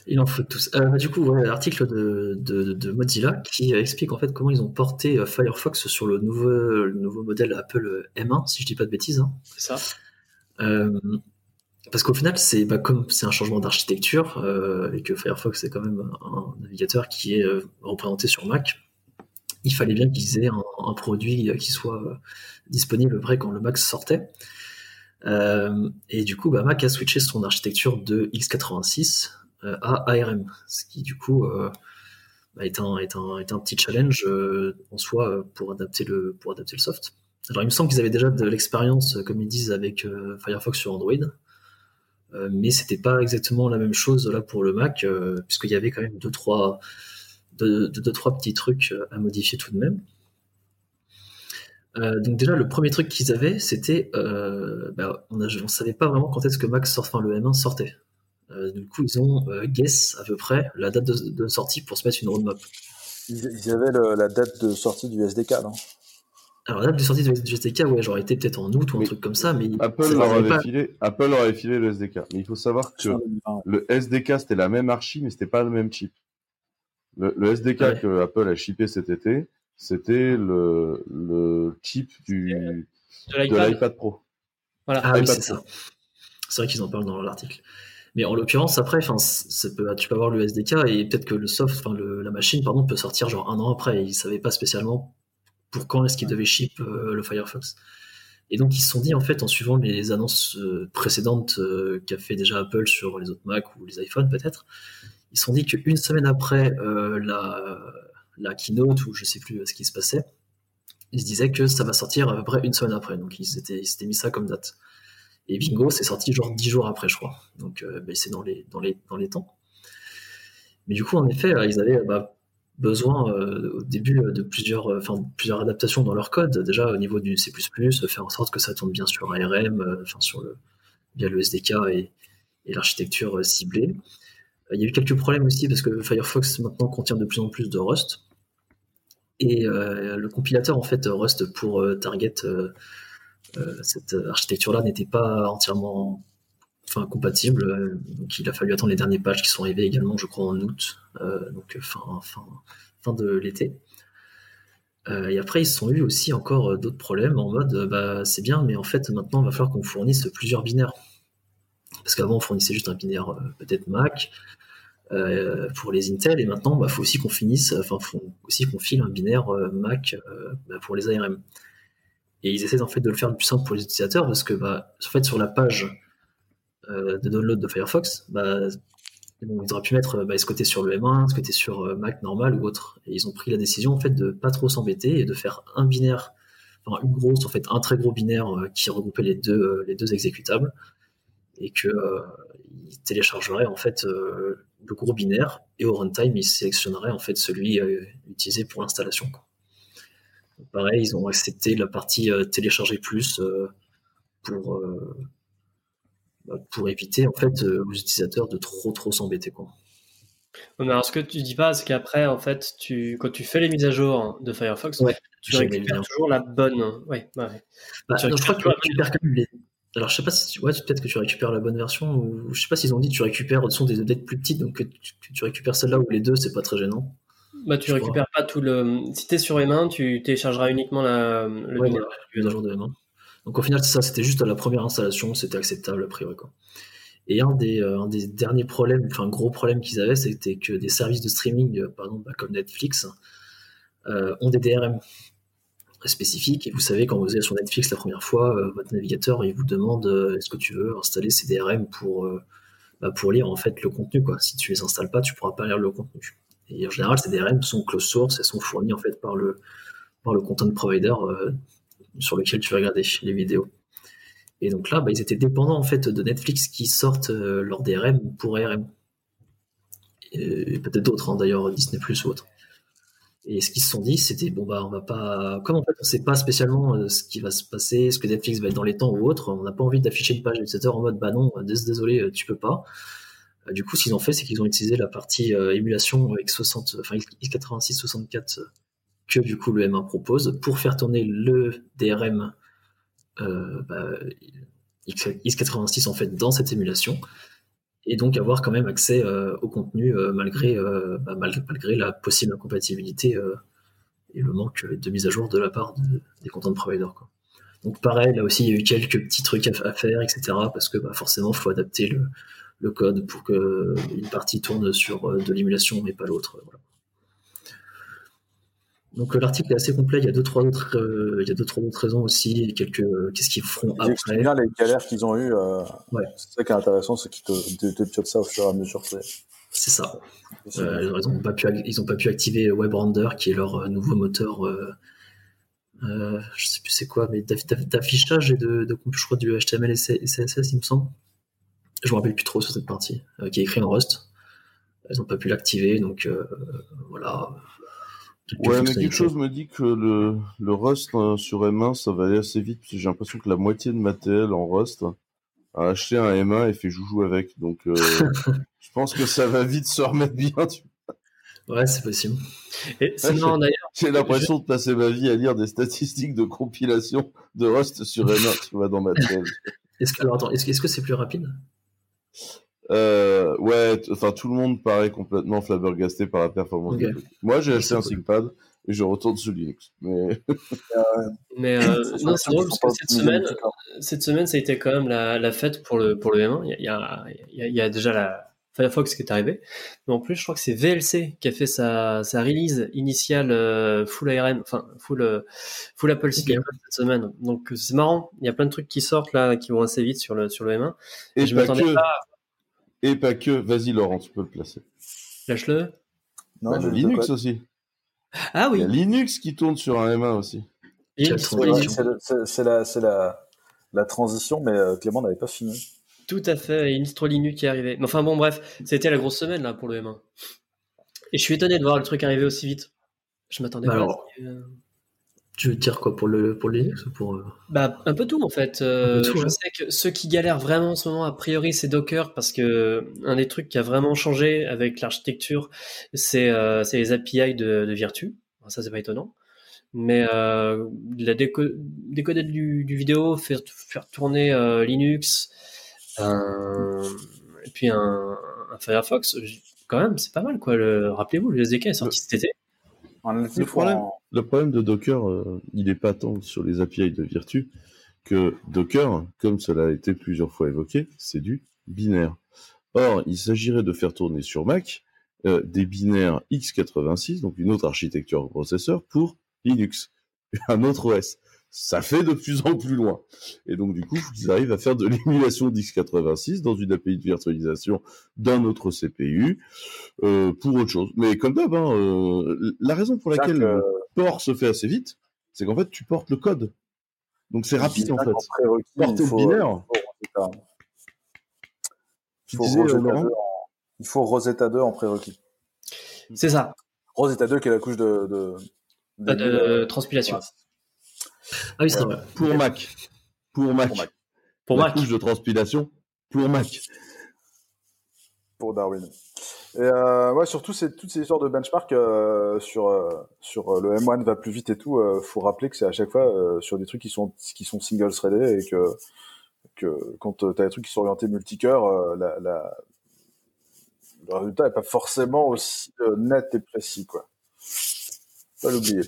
Il en faut tous. Euh, du coup, voilà l'article de, de, de, Mozilla qui explique en fait comment ils ont porté Firefox sur le nouveau, le nouveau modèle Apple M1, si je dis pas de bêtises. Hein. C'est ça. Euh, parce qu'au final, c'est bah, comme c'est un changement d'architecture euh, et que Firefox est quand même un navigateur qui est euh, représenté sur Mac, il fallait bien qu'ils aient un, produit qui soit euh, disponible après quand le Mac sortait. et du coup, bah, Mac a switché son architecture de x86 à ARM, ce qui du coup bah, est, un, petit challenge en soi pour adapter le, pour adapter le soft. Alors il me semble qu'ils avaient déjà de l'expérience, comme ils disent, avec Firefox sur Android. Euh, mais c'était pas exactement la même chose là pour le Mac, euh, puisqu'il y avait quand même deux trois, deux, deux, trois petits trucs euh, à modifier tout de même. donc déjà le premier truc qu'ils avaient, c'était, bah, on ne savait pas vraiment quand est-ce que Mac sort, enfin le M1 sortait. du coup ils ont guess à peu près la date de, sortie pour se mettre une roadmap. Ils, avaient la date de sortie du SDK, non? Alors la date de sortie du SDK, ouais, j'aurais été peut-être en août ou un truc comme ça, mais Apple leur avait filé, Apple leur avait filé le SDK. Mais il faut savoir que le SDK c'était la même archi, mais c'était pas le même chip. Le, SDK que Apple a shippé cet été, c'était le, le chip du de l'iPad Pro. Voilà. Ah oui, c'est ça. C'est vrai qu'ils en parlent dans l'article. Mais en l'occurrence, après, enfin, tu peux avoir le SDK et peut-être que le soft, enfin, la machine, pardon, peut sortir genre un an après. Ils savaient pas spécialement pour quand est-ce qu'ils devaient ship euh, le Firefox. Et donc ils se sont dit en fait en suivant les annonces euh, précédentes euh, qu'a fait déjà Apple sur les autres Mac ou les iPhones peut-être, ils se sont dit qu'une semaine après la, la keynote ou je sais plus ce qui se passait, ils se disaient que ça va sortir à peu près une semaine après. Donc ils s'étaient, mis ça comme date. Et bingo, c'est sorti genre dix jours après, je crois. Donc ben, c'est dans les, dans, les, dans les temps. Mais du coup, en effet, ils avaient bah, besoin euh, au début de plusieurs, euh, plusieurs adaptations dans leur code. Déjà au niveau du C++, faire en sorte que ça tourne bien sur ARM, euh, enfin sur le, via le SDK et, et l'architecture ciblée. Il y a eu quelques problèmes aussi parce que Firefox maintenant contient de plus en plus de Rust. Et le compilateur en fait Rust pour Target, cette architecture-là n'était pas entièrement enfin, compatible. Donc il a fallu attendre les derniers patchs qui sont arrivés également, je crois, en août, euh, donc fin, de l'été. Euh, et après, ils se sont eu aussi encore euh, d'autres problèmes en mode bah, c'est bien, mais en fait, maintenant, il va falloir qu'on fournisse plusieurs binaires. Parce qu'avant, on fournissait juste un binaire peut-être Mac pour les Intel, et maintenant, il bah, faut aussi qu'on finisse, enfin, faut aussi qu'on file un binaire Mac bah, pour les ARM. Et ils essaient en fait de le faire le plus simple pour les utilisateurs parce que, bah, en fait, sur la page de download de Firefox, bah, ils auraient pu mettre bah, ce côté sur le M1, ce côté sur euh, Mac normal ou autre. Ils ont pris la décision en fait de pas trop s'embêter et de faire un binaire, enfin une grosse, en fait un très gros binaire euh, qui regroupait les deux, les deux exécutables et que téléchargeraient en fait le gros binaire et au runtime ils sélectionneraient en fait celui utilisé pour l'installation. Pareil, ils ont accepté la partie télécharger plus pour pour éviter en fait euh, aux utilisateurs de trop trop s'embêter quoi. alors ce que tu dis pas, c'est qu'après en fait, tu quand tu fais les mises à jour de Firefox, tu récupères toujours la bonne. Ouais, ouais. Bah, je crois que tu récupères quand même les. Alors je sais pas si ouais, peut-être que tu récupères la bonne version ou je sais pas s'ils ont dit que tu récupères sont des updates plus petites donc tu, tu récupères celle-là ou les deux, c'est pas très gênant. Bah tu récupères pas tout le. Si t'es sur les mains, tu téléchargeras uniquement la, le ouais, jour de main. Donc au final, c'était juste à la première installation, c'était acceptable a priori. Et un des, un des derniers problèmes, enfin gros problème qu'ils avaient, c'était que des services de streaming, par exemple bah, comme Netflix, ont des DRM spécifiques. Et vous savez, quand vous allez sur Netflix la première fois, votre navigateur il vous demande est-ce que tu veux installer ces DRM pour bah, pour lire en fait le contenu. Si tu les installes pas, tu pourras pas lire le contenu. Et en général, ces DRM sont close source, elles sont fournies en fait par le, content provider euh, sur lequel tu vas les vidéos. Et donc là, bah, ils étaient dépendants en fait de Netflix qui sortent euh, leur DRM pour. Et, peut-être d'autres, hein, d'ailleurs, Disney Plus ou autre. Et ce qu'ils se sont dit, c'était bon bah on va pas, comme en fait on sait pas spécialement euh, ce qui va se passer, ce que Netflix va être dans les temps ou autre, on n'a pas envie d'afficher une page utilisateur en mode bah non, désolé, tu peux pas. Euh, du coup, ce qu'ils ont fait, c'est qu'ils ont utilisé la partie euh, émulation x60, enfin x86-64 que du coup le M1 propose pour faire tourner le DRM bah, x86 en fait dans cette émulation et donc avoir quand même accès euh, au contenu euh, malgré, euh, bah, malgré la possible incompatibilité et le manque de mise à jour de la part des content providers. Donc pareil, là aussi, il y a eu quelques petits trucs à, faire, etc. Parce que bah, forcément, il faut adapter le, code pour qu'une partie tourne sur de l'émulation mais pas l'autre. Donc euh, l'article est assez complet. Il y a deux trois autres, euh, il y a deux trois autres raisons aussi. Et quelques qu'est-ce qu'ils feront après. bien les galères qu'ils ont eues. Euh, C'est ça qui est intéressant, c'est qu'ils te, te, te ça au fur et à mesure. C'est ça. Euh, ils n'ont pas pu ils ont pas pu activer WebRender qui est leur nouveau moteur. Euh, je sais plus c'est quoi, mais d'affichage et de, de, je crois du HTML et CSS, il me semble. Je me rappelle plus trop sur cette partie qui est écrit en Rust. Ils n'ont pas pu l'activer, donc voilà Ouais, mais quelque chose me dit que le, le Rust euh, sur M1, ça va aller assez vite, parce que j'ai l'impression que la moitié de ma TL en Rust a acheté un M1 et fait joujou avec. Donc, euh, je pense que ça va vite se remettre bien. Tu... Ouais, c'est possible. Et d'ailleurs. J'ai l'impression de passer ma vie à lire des statistiques de compilation de Rust sur M1, tu vois, dans ma TL. Est-ce que, alors attends, est-ce que c'est plus rapide? Euh, ouais, enfin tout le monde paraît complètement flabbergasté par la performance. Moi, j'ai acheté un ThinkPad et je retourne sous Linux. Mais, mais euh, non, c'est drôle parce que cette semaine, cette semaine, ça a été quand même la, la fête pour le pour le M1. Il y a, il y a, il y a déjà la Firefox qui est arrivé, mais en plus, je crois que c'est VLC qui a fait sa, sa release initiale euh, full ARM, enfin full full Apple Silicon cette semaine. Donc c'est marrant. Il y a plein de trucs qui sortent là, qui vont assez vite sur le sur le M1. Et, je m'attendais pas et pas que. Vas-y, Laurent, tu peux le placer. Lâche-le. Non, bah, Linux aussi. Ah oui. Il y a Linux qui tourne sur un M1 aussi. C'est la, la, la, transition, mais euh, Clément n'avait pas fini. Tout à fait, une distro Linux qui est arrivée. Enfin bon, bref, c'était la grosse semaine là pour le M1. Et je suis étonné de voir le truc arriver aussi vite. Je m'attendais pas. Tu veux dire quoi pour le pour Linux ou pour euh, Bah un peu tout en fait. Euh, je sais que ceux qui galèrent vraiment en ce moment a priori c'est Docker parce que un des trucs qui a vraiment changé avec l'architecture c'est euh, les API de, de Virtu. ça c'est pas étonnant. Mais euh, la déco décoder du, du, vidéo, faire faire tourner euh, Linux, et puis un, un, Firefox, quand même c'est pas mal quoi. Rappelez-vous le SDK est sorti cet été. Le problème, le problème de Docker, euh, il est pas tant sur les API de Virtu que Docker, comme cela a été plusieurs fois évoqué, c'est du binaire. Or, il s'agirait de faire tourner sur Mac euh, des binaires x86, donc une autre architecture de processeur, pour Linux, un autre OS ça fait de plus en plus loin. Et donc, du coup, ils arrivent à faire de l'émulation d'x86 dans une API de virtualisation d'un autre CPU euh, pour autre chose. Mais comme d'hab, hein, euh, la raison pour laquelle le port se fait assez vite, c'est qu'en fait, tu portes le code. Donc, c'est rapide, en fait. Porter le binaire. Il faut, Rosetta 2 en, il faut Rosetta 2 en prérequis. C'est ça. Rosetta 2 qui est la couche de, de, de, de transpilation. Ah oui, c'est vrai. Pour Mac. Pour Mac. Pour Mac. couche de transpilation pour Mac. Pour Darwin. Et euh, ouais, surtout c'est toutes ces histoires de benchmark euh, sur euh, sur le M1 va plus vite et tout. faut rappeler que c'est à chaque fois sur des trucs qui sont qui sont single threaded et que que quand tu as des trucs qui sont orientés multicœur, la, la, le résultat n'est pas forcément aussi net et précis quoi. Pas l'oublier.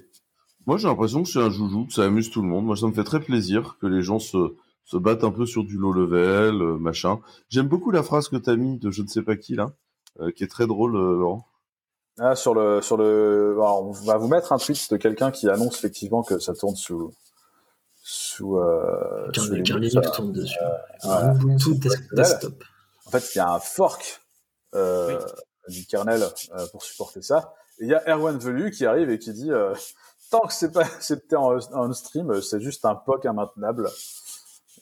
Moi, j'ai l'impression que c'est un joujou, que ça amuse tout le monde. Moi, ça me fait très plaisir que les gens se, se battent un peu sur du low level, machin. J'aime beaucoup la phrase que t'as mis de je ne sais pas qui là, qui est très drôle, Laurent. Ah, sur le, sur le, on va vous mettre un tweet de quelqu'un qui annonce effectivement que ça tourne sous, sous, euh, sous Linux, tourne dessus. Euh, Ubuntu desktop. En fait, il y a un fork euh, du kernel euh, pour supporter ça. Et il y a Erwan Velu qui arrive et qui dit euh, tant que c'est pas accepté en, en stream, c'est juste un POC immaintenable.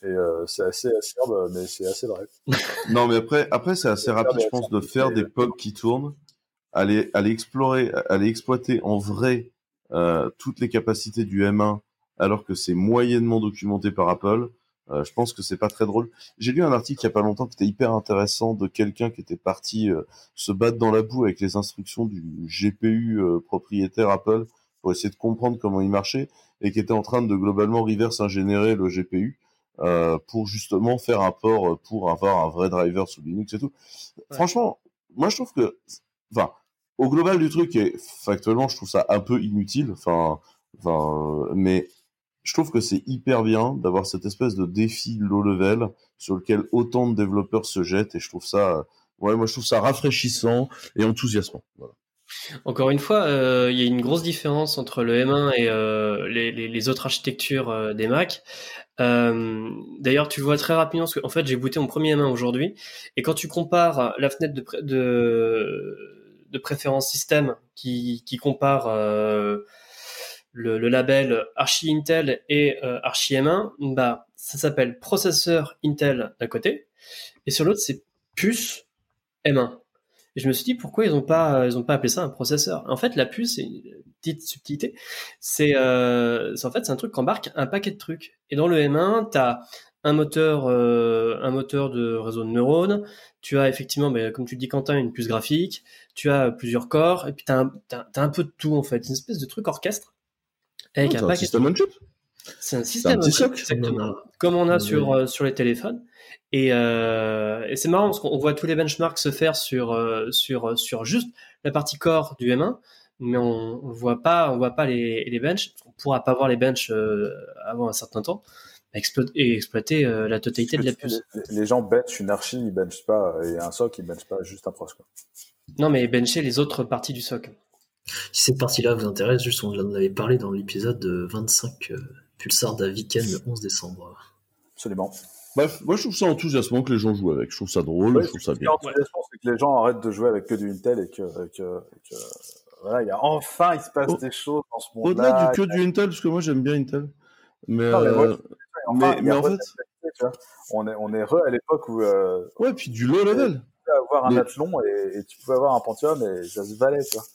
Et euh, c'est assez acerbe, mais c'est assez vrai. non, mais après, après c'est assez rapide, je pense, de faire des POC qui tournent aller, aller explorer, aller exploiter en vrai euh, toutes les capacités du M1 alors que c'est moyennement documenté par Apple. Euh, je pense que c'est pas très drôle. J'ai lu un article il y a pas longtemps qui était hyper intéressant de quelqu'un qui était parti euh, se battre dans la boue avec les instructions du GPU euh, propriétaire Apple pour essayer de comprendre comment il marchait et qui était en train de globalement reverse ingénierer le GPU euh, pour justement faire un port pour avoir un vrai driver sous Linux et tout. Franchement, moi je trouve que, enfin, au global du truc, et factuellement, je trouve ça un peu inutile. Enfin, enfin, mais je trouve que c'est hyper bien d'avoir cette espèce de défi low level sur lequel autant de développeurs se jettent, et je trouve ça, ouais, moi je trouve ça rafraîchissant et enthousiasmant. Voilà. Encore une fois, euh, il y a une grosse différence entre le M1 et euh, les, autres architectures euh, des Mac. D'ailleurs, tu vois très rapidement, parce qu'en fait, j'ai booté mon premier M1 aujourd'hui, et quand tu compares la fenêtre de, préférence système qui, compare le, label Archi Intel et Archi M1, bah, ça s'appelle processeur Intel d'un côté, et sur l'autre, c'est puce M1. Et je me suis dit pourquoi ils n'ont pas ils ont pas appelé ça un processeur? En fait, la puce, c'est une petite subtilité. C'est euh, en fait c'est un truc qui embarque un paquet de trucs. Et dans le M1, tu as un moteur euh, un moteur de réseau de neurones. Tu as effectivement, mais comme tu dis Quentin, une puce graphique tu as plusieurs corps, et puis tu as, as, un peu de tout en fait, une espèce de truc orchestre. Avec un, un système on chip? C'est un système on chip, exactement. Comme on a sur, euh, sur les téléphones. Et, euh, et c'est marrant parce qu'on voit tous les benchmarks se faire sur, euh, sur, sur juste la partie corps du M1, mais on ne voit pas, on voit pas les, les benches. On pourra pas voir les benches euh, avant un certain temps et exploiter euh, la totalité de la puce. Les, gens benchent une archi, ils benchent pas, et un soc, ils benchent pas juste un pros. Quoi. Non, mais bencher les autres parties du soc. Si cette partie-là vous intéresse, juste on en avait parlé dans l'épisode 25 Pulsar d'Aviken le 11 décembre. Absolument. Bref, moi je trouve ça enthousiasmant que les gens jouent avec. Je trouve ça drôle, je trouve ça bien. Enthousiasmant, c'est que les gens arrêtent de jouer avec que du Intel et que, que, que voilà, il y a enfin il se passe oh. des choses dans ce monde-là. Au-delà du que du Intel, parce que moi j'aime bien Intel. Mais, non, mais, euh... enfin, mais, mais en fait, on est on est re à l'époque où. Euh, ouais, puis du low level avoir un mais... athlon et, et, tu pouvais avoir un Pentium et ça se valait, tu vois.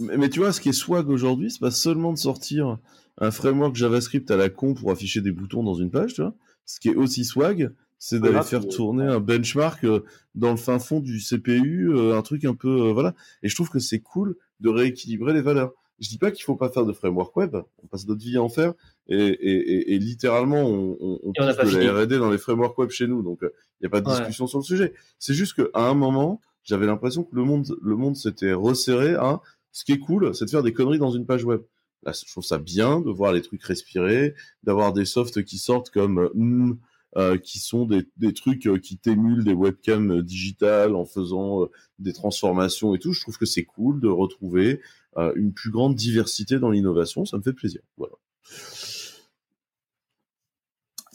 Mais, mais, tu vois, ce qui est swag aujourd'hui, c'est pas seulement de sortir un framework JavaScript à la con pour afficher des boutons dans une page, tu vois. Ce qui est aussi swag, c'est d'aller faire tourner un benchmark euh, dans le fin fond du CPU, euh, un truc un peu, euh, voilà. Et je trouve que c'est cool de rééquilibrer les valeurs. Je dis pas qu'il faut pas faire de framework web, on passe notre vie à en faire, et, et, et, littéralement, on, on, on de la R&D dans les frameworks web chez nous, donc il n'y a pas de discussion ouais. sur le sujet. C'est juste qu'à un moment, j'avais l'impression que le monde, le monde s'était resserré à ce qui est cool, c'est de faire des conneries dans une page web. Je trouve ça bien de voir les trucs respirer, d'avoir des softs qui sortent comme mm, euh, qui sont des, des trucs euh, qui t'émulent des webcams euh, digitales en faisant euh, des transformations et tout. Je trouve que c'est cool de retrouver euh, une plus grande diversité dans l'innovation. Ça me fait plaisir. Voilà.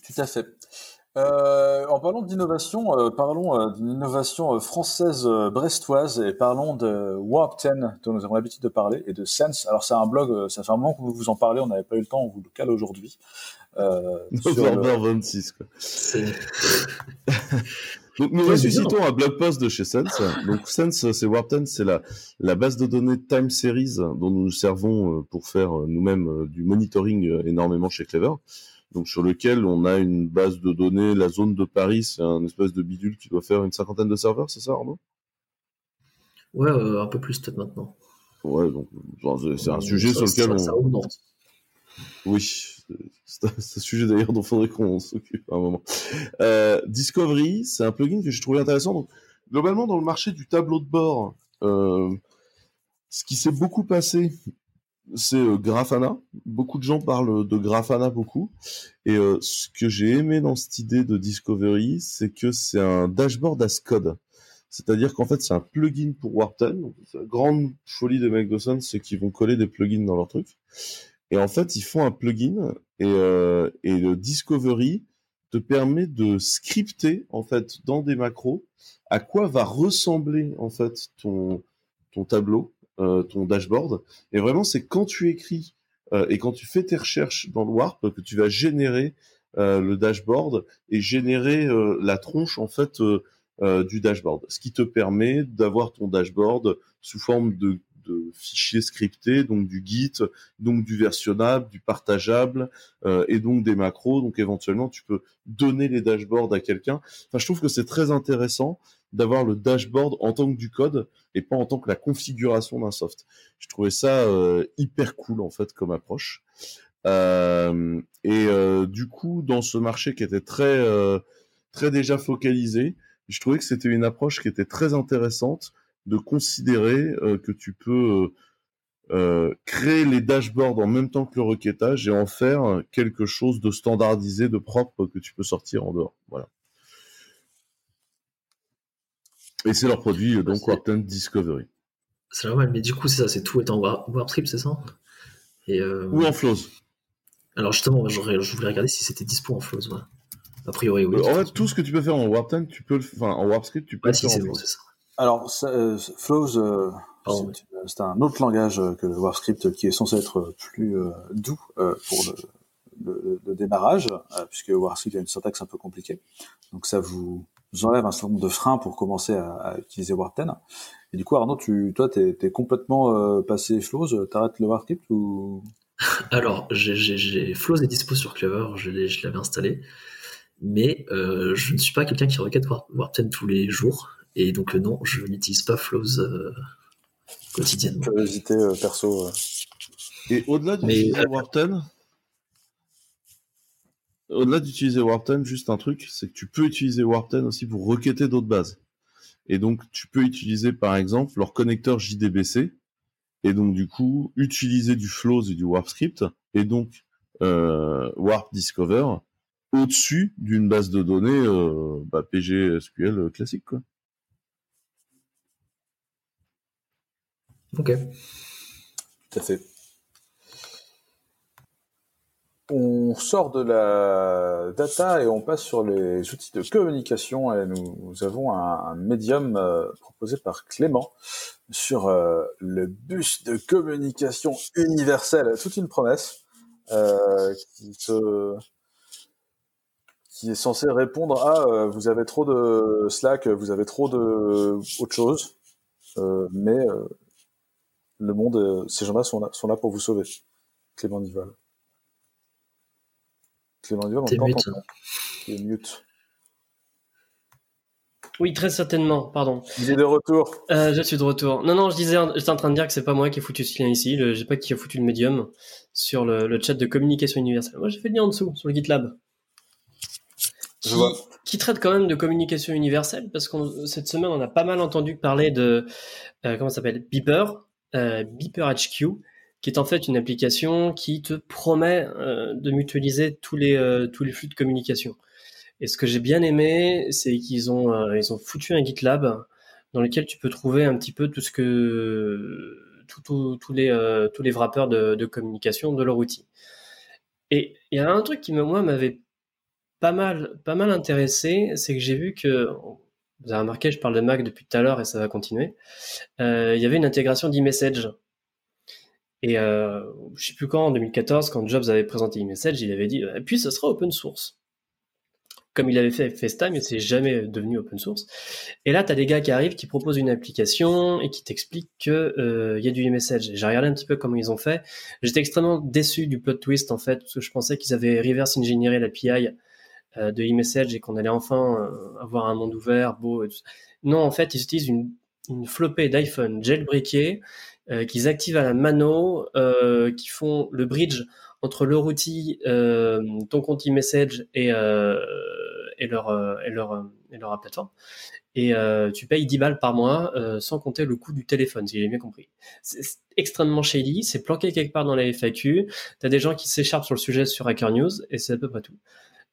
Tout à fait. Euh, en parlant d'innovation, euh, parlons euh, d'une innovation française brestoise et parlons de Warp 10 dont nous avons l'habitude de parler et de Sense. Alors c'est un blog, ça fait un moment que vous vous en parlez, on n'avait pas eu le temps, on vous le cale aujourd'hui. November le... 26 quoi. Donc nous ressuscitons un blog post de chez Sense. Donc Sense, c'est Warp 10, c'est la, la base de données Time Series dont nous nous servons pour faire nous-mêmes du monitoring énormément chez Clever donc sur lequel on a une base de données, la zone de Paris, c'est un espèce de bidule qui doit faire une cinquantaine de serveurs, c'est ça Arnaud? Ouais, euh, un peu plus peut-être maintenant. Ouais, donc c'est un sujet ça, sur lequel ça, on... Ça oui, c'est un, sujet d'ailleurs dont il faudrait qu'on s'occupe à un moment. Euh, Discovery, c'est un plugin que j'ai trouvé intéressant. Donc, globalement, dans le marché du tableau de bord, euh, ce qui s'est beaucoup passé c'est euh, Grafana. Beaucoup de gens parlent de Grafana beaucoup. Et euh, ce que j'ai aimé dans cette idée de Discovery, c'est que c'est un dashboard as code. C'est-à-dire qu'en fait, c'est un plugin pour Warp 10. la grande folie de Mike Dawson, c'est qu'ils vont coller des plugins dans leur truc. Et en fait, ils font un plugin et, euh, et le Discovery te permet de scripter en fait dans des macros à quoi va ressembler en fait ton ton tableau euh, ton dashboard. Et vraiment, c'est quand tu écris euh, et quand tu fais tes recherches dans le Warp que tu vas générer euh, le dashboard et générer la tronche en fait du dashboard. Ce qui te permet d'avoir ton dashboard sous forme de, de fichiers scriptés, donc du Git, donc du versionnable, du partageable, et donc des macros. Donc éventuellement, tu peux donner les dashboards à quelqu'un. Enfin, je trouve que c'est très intéressant d'avoir le dashboard en tant que du code et pas en tant que la configuration d'un soft. Je trouvais ça euh, hyper cool en fait comme approche. Euh, et euh, du coup, dans ce marché qui était très très déjà focalisé, je trouvais que c'était une approche qui était très intéressante de considérer que tu peux créer les dashboards en même temps que le requêtage et en faire quelque chose de standardisé, de propre que tu peux sortir en dehors. Voilà. Et c'est leur produit, donc Warpten Discovery. C'est normal, mais du coup, c'est ça, c'est tout est en WarpScript, c'est ça? Et euh... Ou en Flows. Alors justement, je voulais regarder si c'était dispo en Flows. A priori, oui. Euh, en fait, tout ce que tu peux faire en Warpten, tu peux le... enfin, en WarpScript, tu peux le faire en Flows. ça. Alors, euh, Flows, euh, c'est un autre langage que le WarpScript qui est censé être plus doux pour le, le, démarrage, puisque WarpScript a une syntaxe un peu compliquée. Donc ça vous j'enlève un certain nombre de freins pour commencer à, utiliser Warp 10. Et du coup, Arnaud, tu, toi, t'es es complètement euh, passé Flows, t'arrêtes le Warpscript ou? Alors, j'ai Flows est dispo sur Clever, je l'avais installé, mais euh, je ne suis pas quelqu'un qui requête Warp, 10 tous les jours, et donc euh, non, je n'utilise pas Flows quotidiennement. Curiosité perso. Et au-delà de Warp 10, au-delà d'utiliser Warpten, juste un truc, c'est que tu peux utiliser Warpten aussi pour requêter d'autres bases. Et donc, tu peux utiliser, par exemple, leur connecteur JDBC, et donc, du coup, utiliser du Flows et du WarpScript, et donc, euh, Warp Discover, au-dessus d'une base de données euh, bah, PGSQL classique, quoi. Ok. Tout à fait on sort de la data et on passe sur les outils de communication et nous, avons un, médium euh, proposé par Clément sur euh, le bus de communication universelle, toute une promesse euh, qui, qui est censée répondre à vous avez trop de Slack, vous avez trop de autre chose, mais le monde, ces gens-là sont là, sont là pour vous sauver. Clément Nival. Clément mute. Oui, très certainement, pardon. Vous êtes de retour euh, Je suis de retour. Non, non, je disais, j'étais en train de dire que c'est pas moi qui ai foutu ce lien ici, je sais pas qui a foutu le médium sur le, chat de communication universelle. Moi, j'ai fait le lien en dessous, sur le GitLab. Qui, je vois. qui traite quand même de communication universelle, parce que cette semaine, on a pas mal entendu parler de, euh, comment ça s'appelle, Beeper, euh, Beeper HQ, qui est en fait une application qui te promet euh, de mutualiser tous les, euh, tous les flux de communication. Et ce que j'ai bien aimé, c'est qu'ils ont, euh, ont foutu un GitLab dans lequel tu peux trouver un petit peu tout ce que tous les, tous wrappers de, communication de leur outil. Et il y a un truc qui moi m'avait pas mal intéressé, c'est que j'ai vu que vous avez remarqué, je parle de Mac depuis tout à l'heure et ça va continuer. il y avait une intégration d'e-message et euh, je sais plus quand, en 2014, quand Jobs avait présenté eMessage, il avait dit et puis ce sera open source. Comme il avait fait avec FaceTime, mais c'est jamais devenu open source. Et là, tu as des gars qui arrivent, qui proposent une application et qui t'expliquent qu'il euh, y a du eMessage. J'ai regardé un petit peu comment ils ont fait. J'étais extrêmement déçu du plot twist, en fait, parce que je pensais qu'ils avaient reverse engineeré l'API euh, de eMessage et qu'on allait enfin euh, avoir un monde ouvert, beau et tout ça. Non, en fait, ils utilisent une, flopée d'iPhone jailbreakée euh, qu'ils activent à la mano, euh, qui font le bridge entre leur outil, euh, ton compte e-message et, leur, et, leur, et leur plateforme. et euh, tu payes 10 balles par mois euh, sans compter le coût du téléphone, si j'ai bien compris. C'est extrêmement shady, c'est planqué quelque part dans la FAQ. T'as des gens qui s'écharpent sur le sujet sur Hacker News et c'est à peu près tout.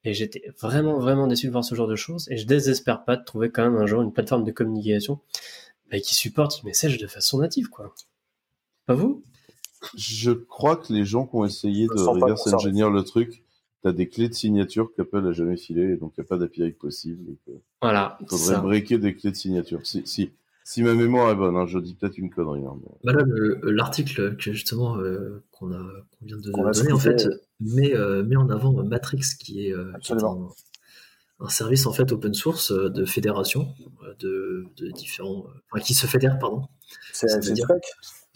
Et j'étais vraiment vraiment déçu de voir ce genre de choses et je désespère pas de trouver quand même un jour une plateforme de communication bah, qui supporte e-message de façon native, quoi. Pas vous? Je crois que les gens qui ont essayé de reverse engineer le truc, tu as des clés de signature qu'Apple a jamais filées, et donc il n'y a pas d'API possible. voilà. Il faudrait breaker des clés de signature. Si, si, si ma mémoire est bonne, hein, je dis peut-être une connerie. Hein, bah l'article que justement euh, qu'on vient de donner, en fait, met, euh, met, en avant Matrix, qui est, euh, un service en fait open source euh, de fédération euh, de, de différents, euh, enfin, qui se fédèrent pardon. C'est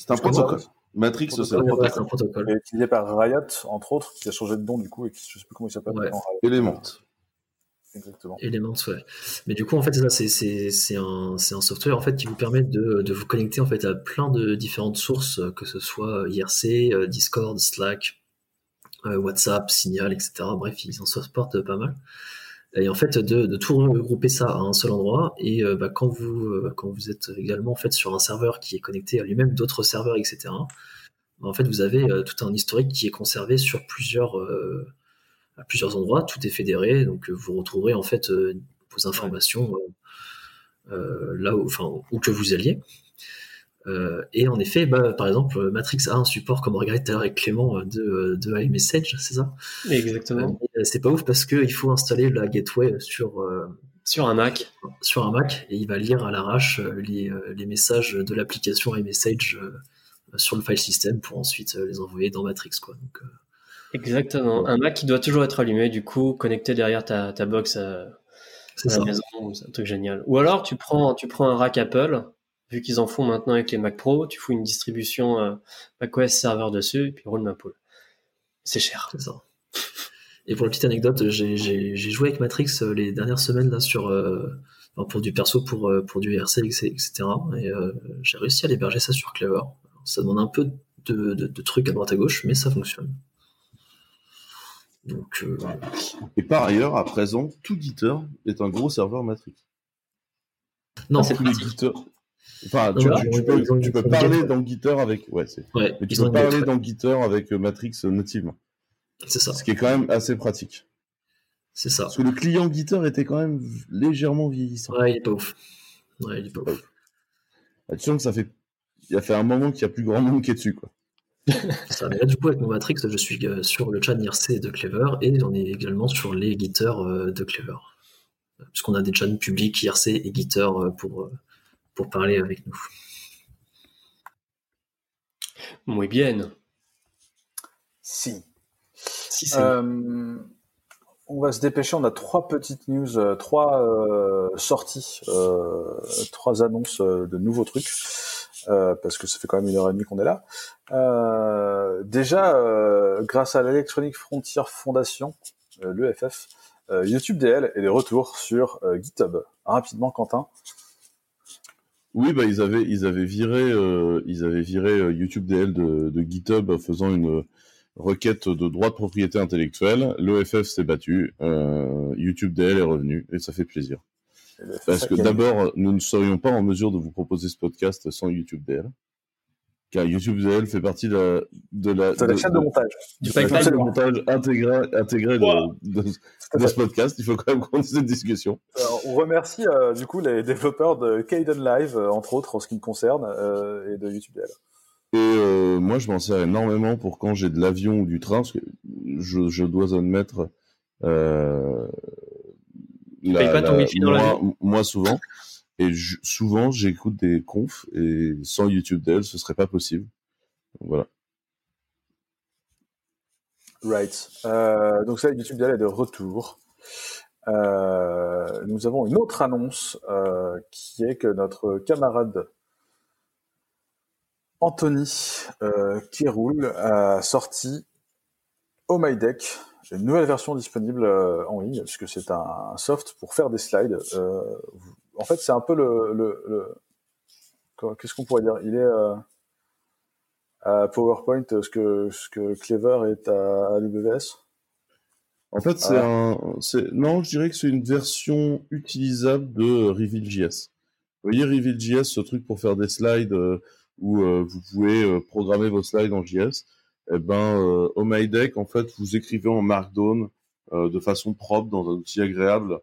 un protocole. Matrix, c'est un protocole. protocole. Utilisé par Riot, entre autres, qui a changé de nom du coup et qui, je sais plus comment il s'appelle. Ouais. Element. Exactement. Mais du coup, en fait, c'est un, software en fait qui vous permet de, vous connecter en fait à plein de différentes sources, que ce soit IRC, Discord, Slack, WhatsApp, Signal, etc. Bref, ils en supportent pas mal et en fait de, tout regrouper ça à un seul endroit et euh, bah, quand vous euh, quand vous êtes également en fait sur un serveur qui est connecté à lui-même d'autres serveurs etc en fait vous avez euh, tout un historique qui est conservé sur plusieurs à plusieurs endroits tout est fédéré donc vous retrouverez en fait vos informations là où, enfin où que vous alliez euh, et en effet, bah, par exemple, Matrix a un support, comme on regardait tout à l'heure avec Clément, de, de iMessage, c'est ça? Exactement. Euh, c'est pas ouf parce qu'il faut installer la gateway sur, euh, sur un Mac. Sur un Mac, et il va lire à l'arrache les, les, messages de l'application iMessage sur le file system pour ensuite les envoyer dans Matrix. Quoi. Donc, Exactement. Un Mac qui doit toujours être allumé, du coup, connecté derrière ta, ta box à, la maison. C'est un truc génial. Ou alors, tu prends, tu prends un rack Apple vu qu'ils en font maintenant avec les Mac Pro, tu fous une distribution euh, macOS serveur dessus et puis roule ma poule. C'est cher. C'est ça. Et pour la petite anecdote, j'ai joué avec Matrix euh, les dernières semaines là sur euh, pour du perso, pour pour du RC, etc. Et j'ai réussi à l'héberger ça sur Clever. Ça demande un peu de, de, trucs à droite à gauche, mais ça fonctionne. Donc, Et par ailleurs, à présent, tout Gitter est un gros serveur Matrix. Non, c'est les Enfin, tu, peux, parler dans Gitter avec. Ouais, c'est. mais tu peux parler dans Gitter avec euh, Matrix nativement. C'est ça. Ce qui est quand même assez pratique. C'est ça. Parce que le client Gitter était quand même légèrement vieillissant. Ouais, il est pas ouf. Ouais, il est pas ouf. Bah, tu sens que ça fait. Il a fait un moment qu'il y a plus grand monde qui est dessus, quoi. ça, mais là, du coup, avec mon Matrix, je suis euh, sur le chat IRC de Clever et on est également sur les Gitter euh, de Clever. Puisqu'on a des chats publics IRC et Gitter pour pour parler avec nous. Muy bien. Si. Euh, on va se dépêcher. On a trois petites news, euh, trois euh, sorties, trois annonces de nouveaux trucs. Parce que ça fait quand même une heure et demie qu'on est là. déjà, grâce à l'Electronic Frontier Foundation, l'EFF, YouTube DL est de retour sur GitHub. Rapidement, Quentin. Oui, bah ils avaient ils avaient viré euh, ils avaient viré euh, YouTube DL de, de GitHub faisant une requête de droit de propriété intellectuelle. L'OFF s'est battu, euh, YouTube DL est revenu et ça fait plaisir. Parce que d'abord, nous ne serions pas en mesure de vous proposer ce podcast sans YouTube DL car YouTube DL fait partie de la de la, de, la chaîne de, montage. du de montage intégré intégré de, de, ce podcast. Il faut quand même qu'on ait cette discussion. Alors, on remercie euh, du coup les développeurs de Kaden Live euh, entre autres en ce qui me concerne euh, et de YouTube DL et euh, moi je m'en sers énormément pour quand j'ai de l'avion ou du train parce que je, je dois admettre euh, la, pas ton la, moi, moi souvent et souvent, j'écoute des confs et sans YouTube Dell, ce serait pas possible. voilà. Right. Euh, donc ça, YouTube Dell est de retour. Euh, nous avons une autre annonce euh, qui est que notre camarade Anthony euh, Kiroul a sorti Oh My Deck, une nouvelle version disponible euh, en ligne, puisque c'est un, soft pour faire des slides. Euh, en fait, c'est un peu le, le, qu'est-ce qu'on pourrait dire? Il est euh, à PowerPoint ce que ce que Clever est à, AWS. En fait, c'est un, non, je dirais que c'est une version utilisable de Reveal.js. Vous voyez Reveal.js, ce truc pour faire des slides où vous pouvez programmer vos slides en JS. Eh ben, euh, au MyDeck, en fait, vous écrivez en Markdown de façon propre dans un outil agréable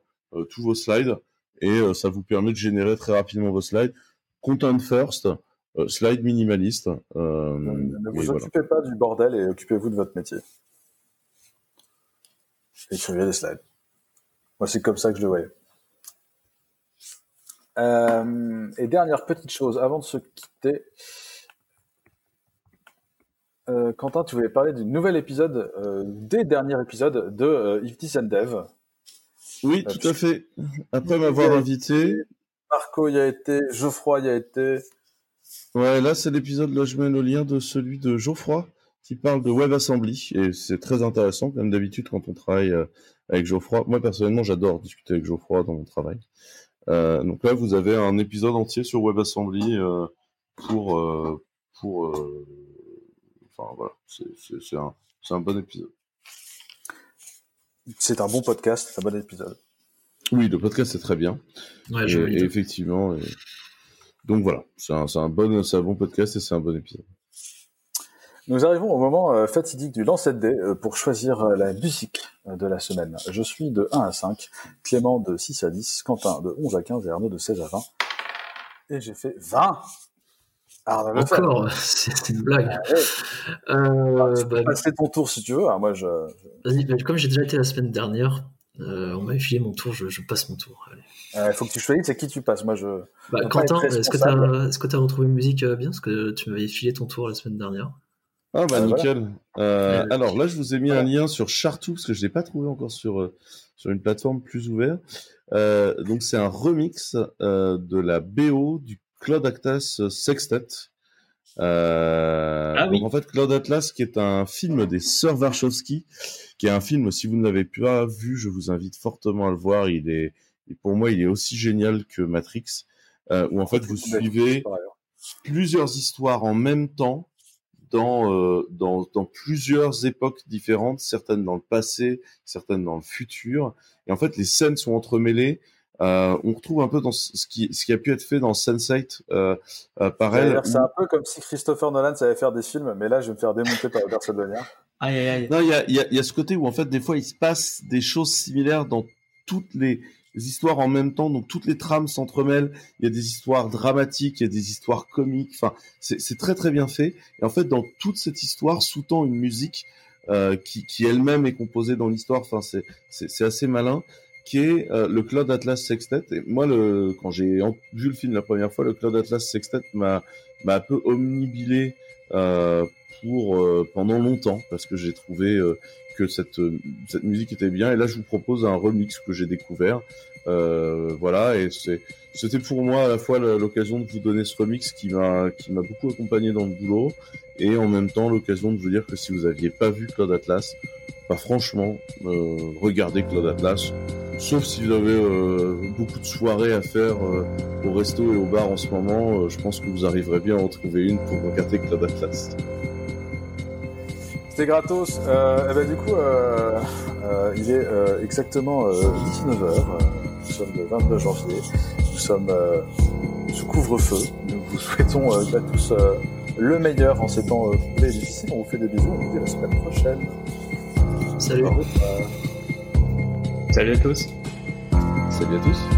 tous vos slides et ça vous permet de générer très rapidement vos slides. Content first, slide minimaliste. ne vous occupez pas du bordel et occupez-vous de votre métier. Écrivez des slides. Moi, c'est comme ça que je le voyais. Euh, et dernière petite chose, avant de se quitter, euh, Quentin, tu voulais parler du nouvel épisode, euh, des derniers épisodes de euh, If and Dev. Oui, tout à fait. Après m'avoir invité. Marco y a été, Geoffroy y a été. Ouais, là, c'est l'épisode, là, je mets le lien de celui de Geoffroy qui parle de WebAssembly et c'est très intéressant comme d'habitude quand on travaille euh, avec Geoffroy. Moi personnellement, j'adore discuter avec Geoffroy dans mon travail. Euh, donc là, vous avez un épisode entier sur WebAssembly euh, pour euh, pour euh, enfin voilà, c'est un c'est un bon épisode. C'est un bon podcast, c'est un bon épisode. Oui, le podcast c'est très bien. Ouais, et, et effectivement. Et... Donc voilà, c'est un, un bon, c'est un bon podcast et c'est un bon épisode. Nous arrivons au moment euh, fatidique du lancer de dés euh, pour choisir euh, la musique de la semaine. Je suis de 1 à 5, Clément de 6 à 10, Quentin de 11 à 15 et Arnaud de 16 à 20. Et j'ai fait 20 Arnaud Encore C'est une blague. Ah, euh, ah, bah, passer ton tour si tu veux. Hein, moi, je... Vas-y, bah, comme j'ai déjà été la semaine dernière, on m'a filé mon tour, je, je passe mon tour. Il faut que tu choisisses c'est qui tu passes. Moi, je. Bah, Quentin, est-ce que tu as, est as, retrouvé une musique bien Parce que tu m'avais filé ton tour la semaine dernière. Ah bah nickel. Euh, alors là, je vous ai mis un lien sur Chartou parce que je l'ai pas trouvé encore sur euh, sur une plateforme plus ouverte. Euh, donc c'est un remix euh, de la BO du Claude Atlas Sextet. Euh, ah, oui. Donc en fait, Claude Atlas, qui est un film des sœurs Warshawski, qui est un film, si vous ne l'avez pas vu, je vous invite fortement à le voir. Il est, pour moi, il est aussi génial que Matrix, euh, où en fait vous suivez plusieurs histoires en même temps dans, euh, dans, dans, plusieurs époques différentes, certaines dans le passé, certaines dans le futur. Et en fait, les scènes sont entremêlées. Euh, on retrouve un peu dans ce qui, ce qui a pu être fait dans Sense8 euh, euh, par elle. C'est un peu comme si Christopher Nolan savait faire des films, mais là, je vais me faire démonter par Barcelona. Aïe, aïe, aïe. Non, il y a, y, a, y a ce côté où en fait, des fois, il se passe des choses similaires dans toutes les histoires en même temps, donc toutes les trames s'entremêlent. Il y a des histoires dramatiques, il y a des histoires comiques. Enfin, c'est très très bien fait. Et en fait, dans toute cette histoire, sous-tend une musique euh, qui, qui elle-même est composée dans l'histoire. Enfin, c'est assez malin. Qui est euh, le Cloud Atlas Sextet. Et moi, le, quand j'ai vu le film la première fois, le Cloud Atlas Sextet m'a un peu omnibilé euh, pour euh, pendant longtemps parce que j'ai trouvé euh, que cette, cette musique était bien. Et là, je vous propose un remix que j'ai découvert. Euh, voilà, et c'était pour moi à la fois l'occasion de vous donner ce remix qui m'a qui m'a beaucoup accompagné dans le boulot, et en même temps l'occasion de vous dire que si vous aviez pas vu Claude Atlas, bah franchement, euh, regardez Claude Atlas. Sauf si vous avez euh, beaucoup de soirées à faire euh, au resto et au bar en ce moment, euh, je pense que vous arriverez bien à en trouver une pour regarder Claude Atlas. C'était gratos. Euh, eh ben, du coup, euh, euh, il est euh, exactement 19h. Euh, nous sommes le 22 janvier. Nous sommes sous couvre-feu. Nous vous souhaitons à tous le meilleur en ces temps difficiles. On vous fait des bisous. On vous dit à la semaine prochaine. Salut. Salut à tous. Salut à tous.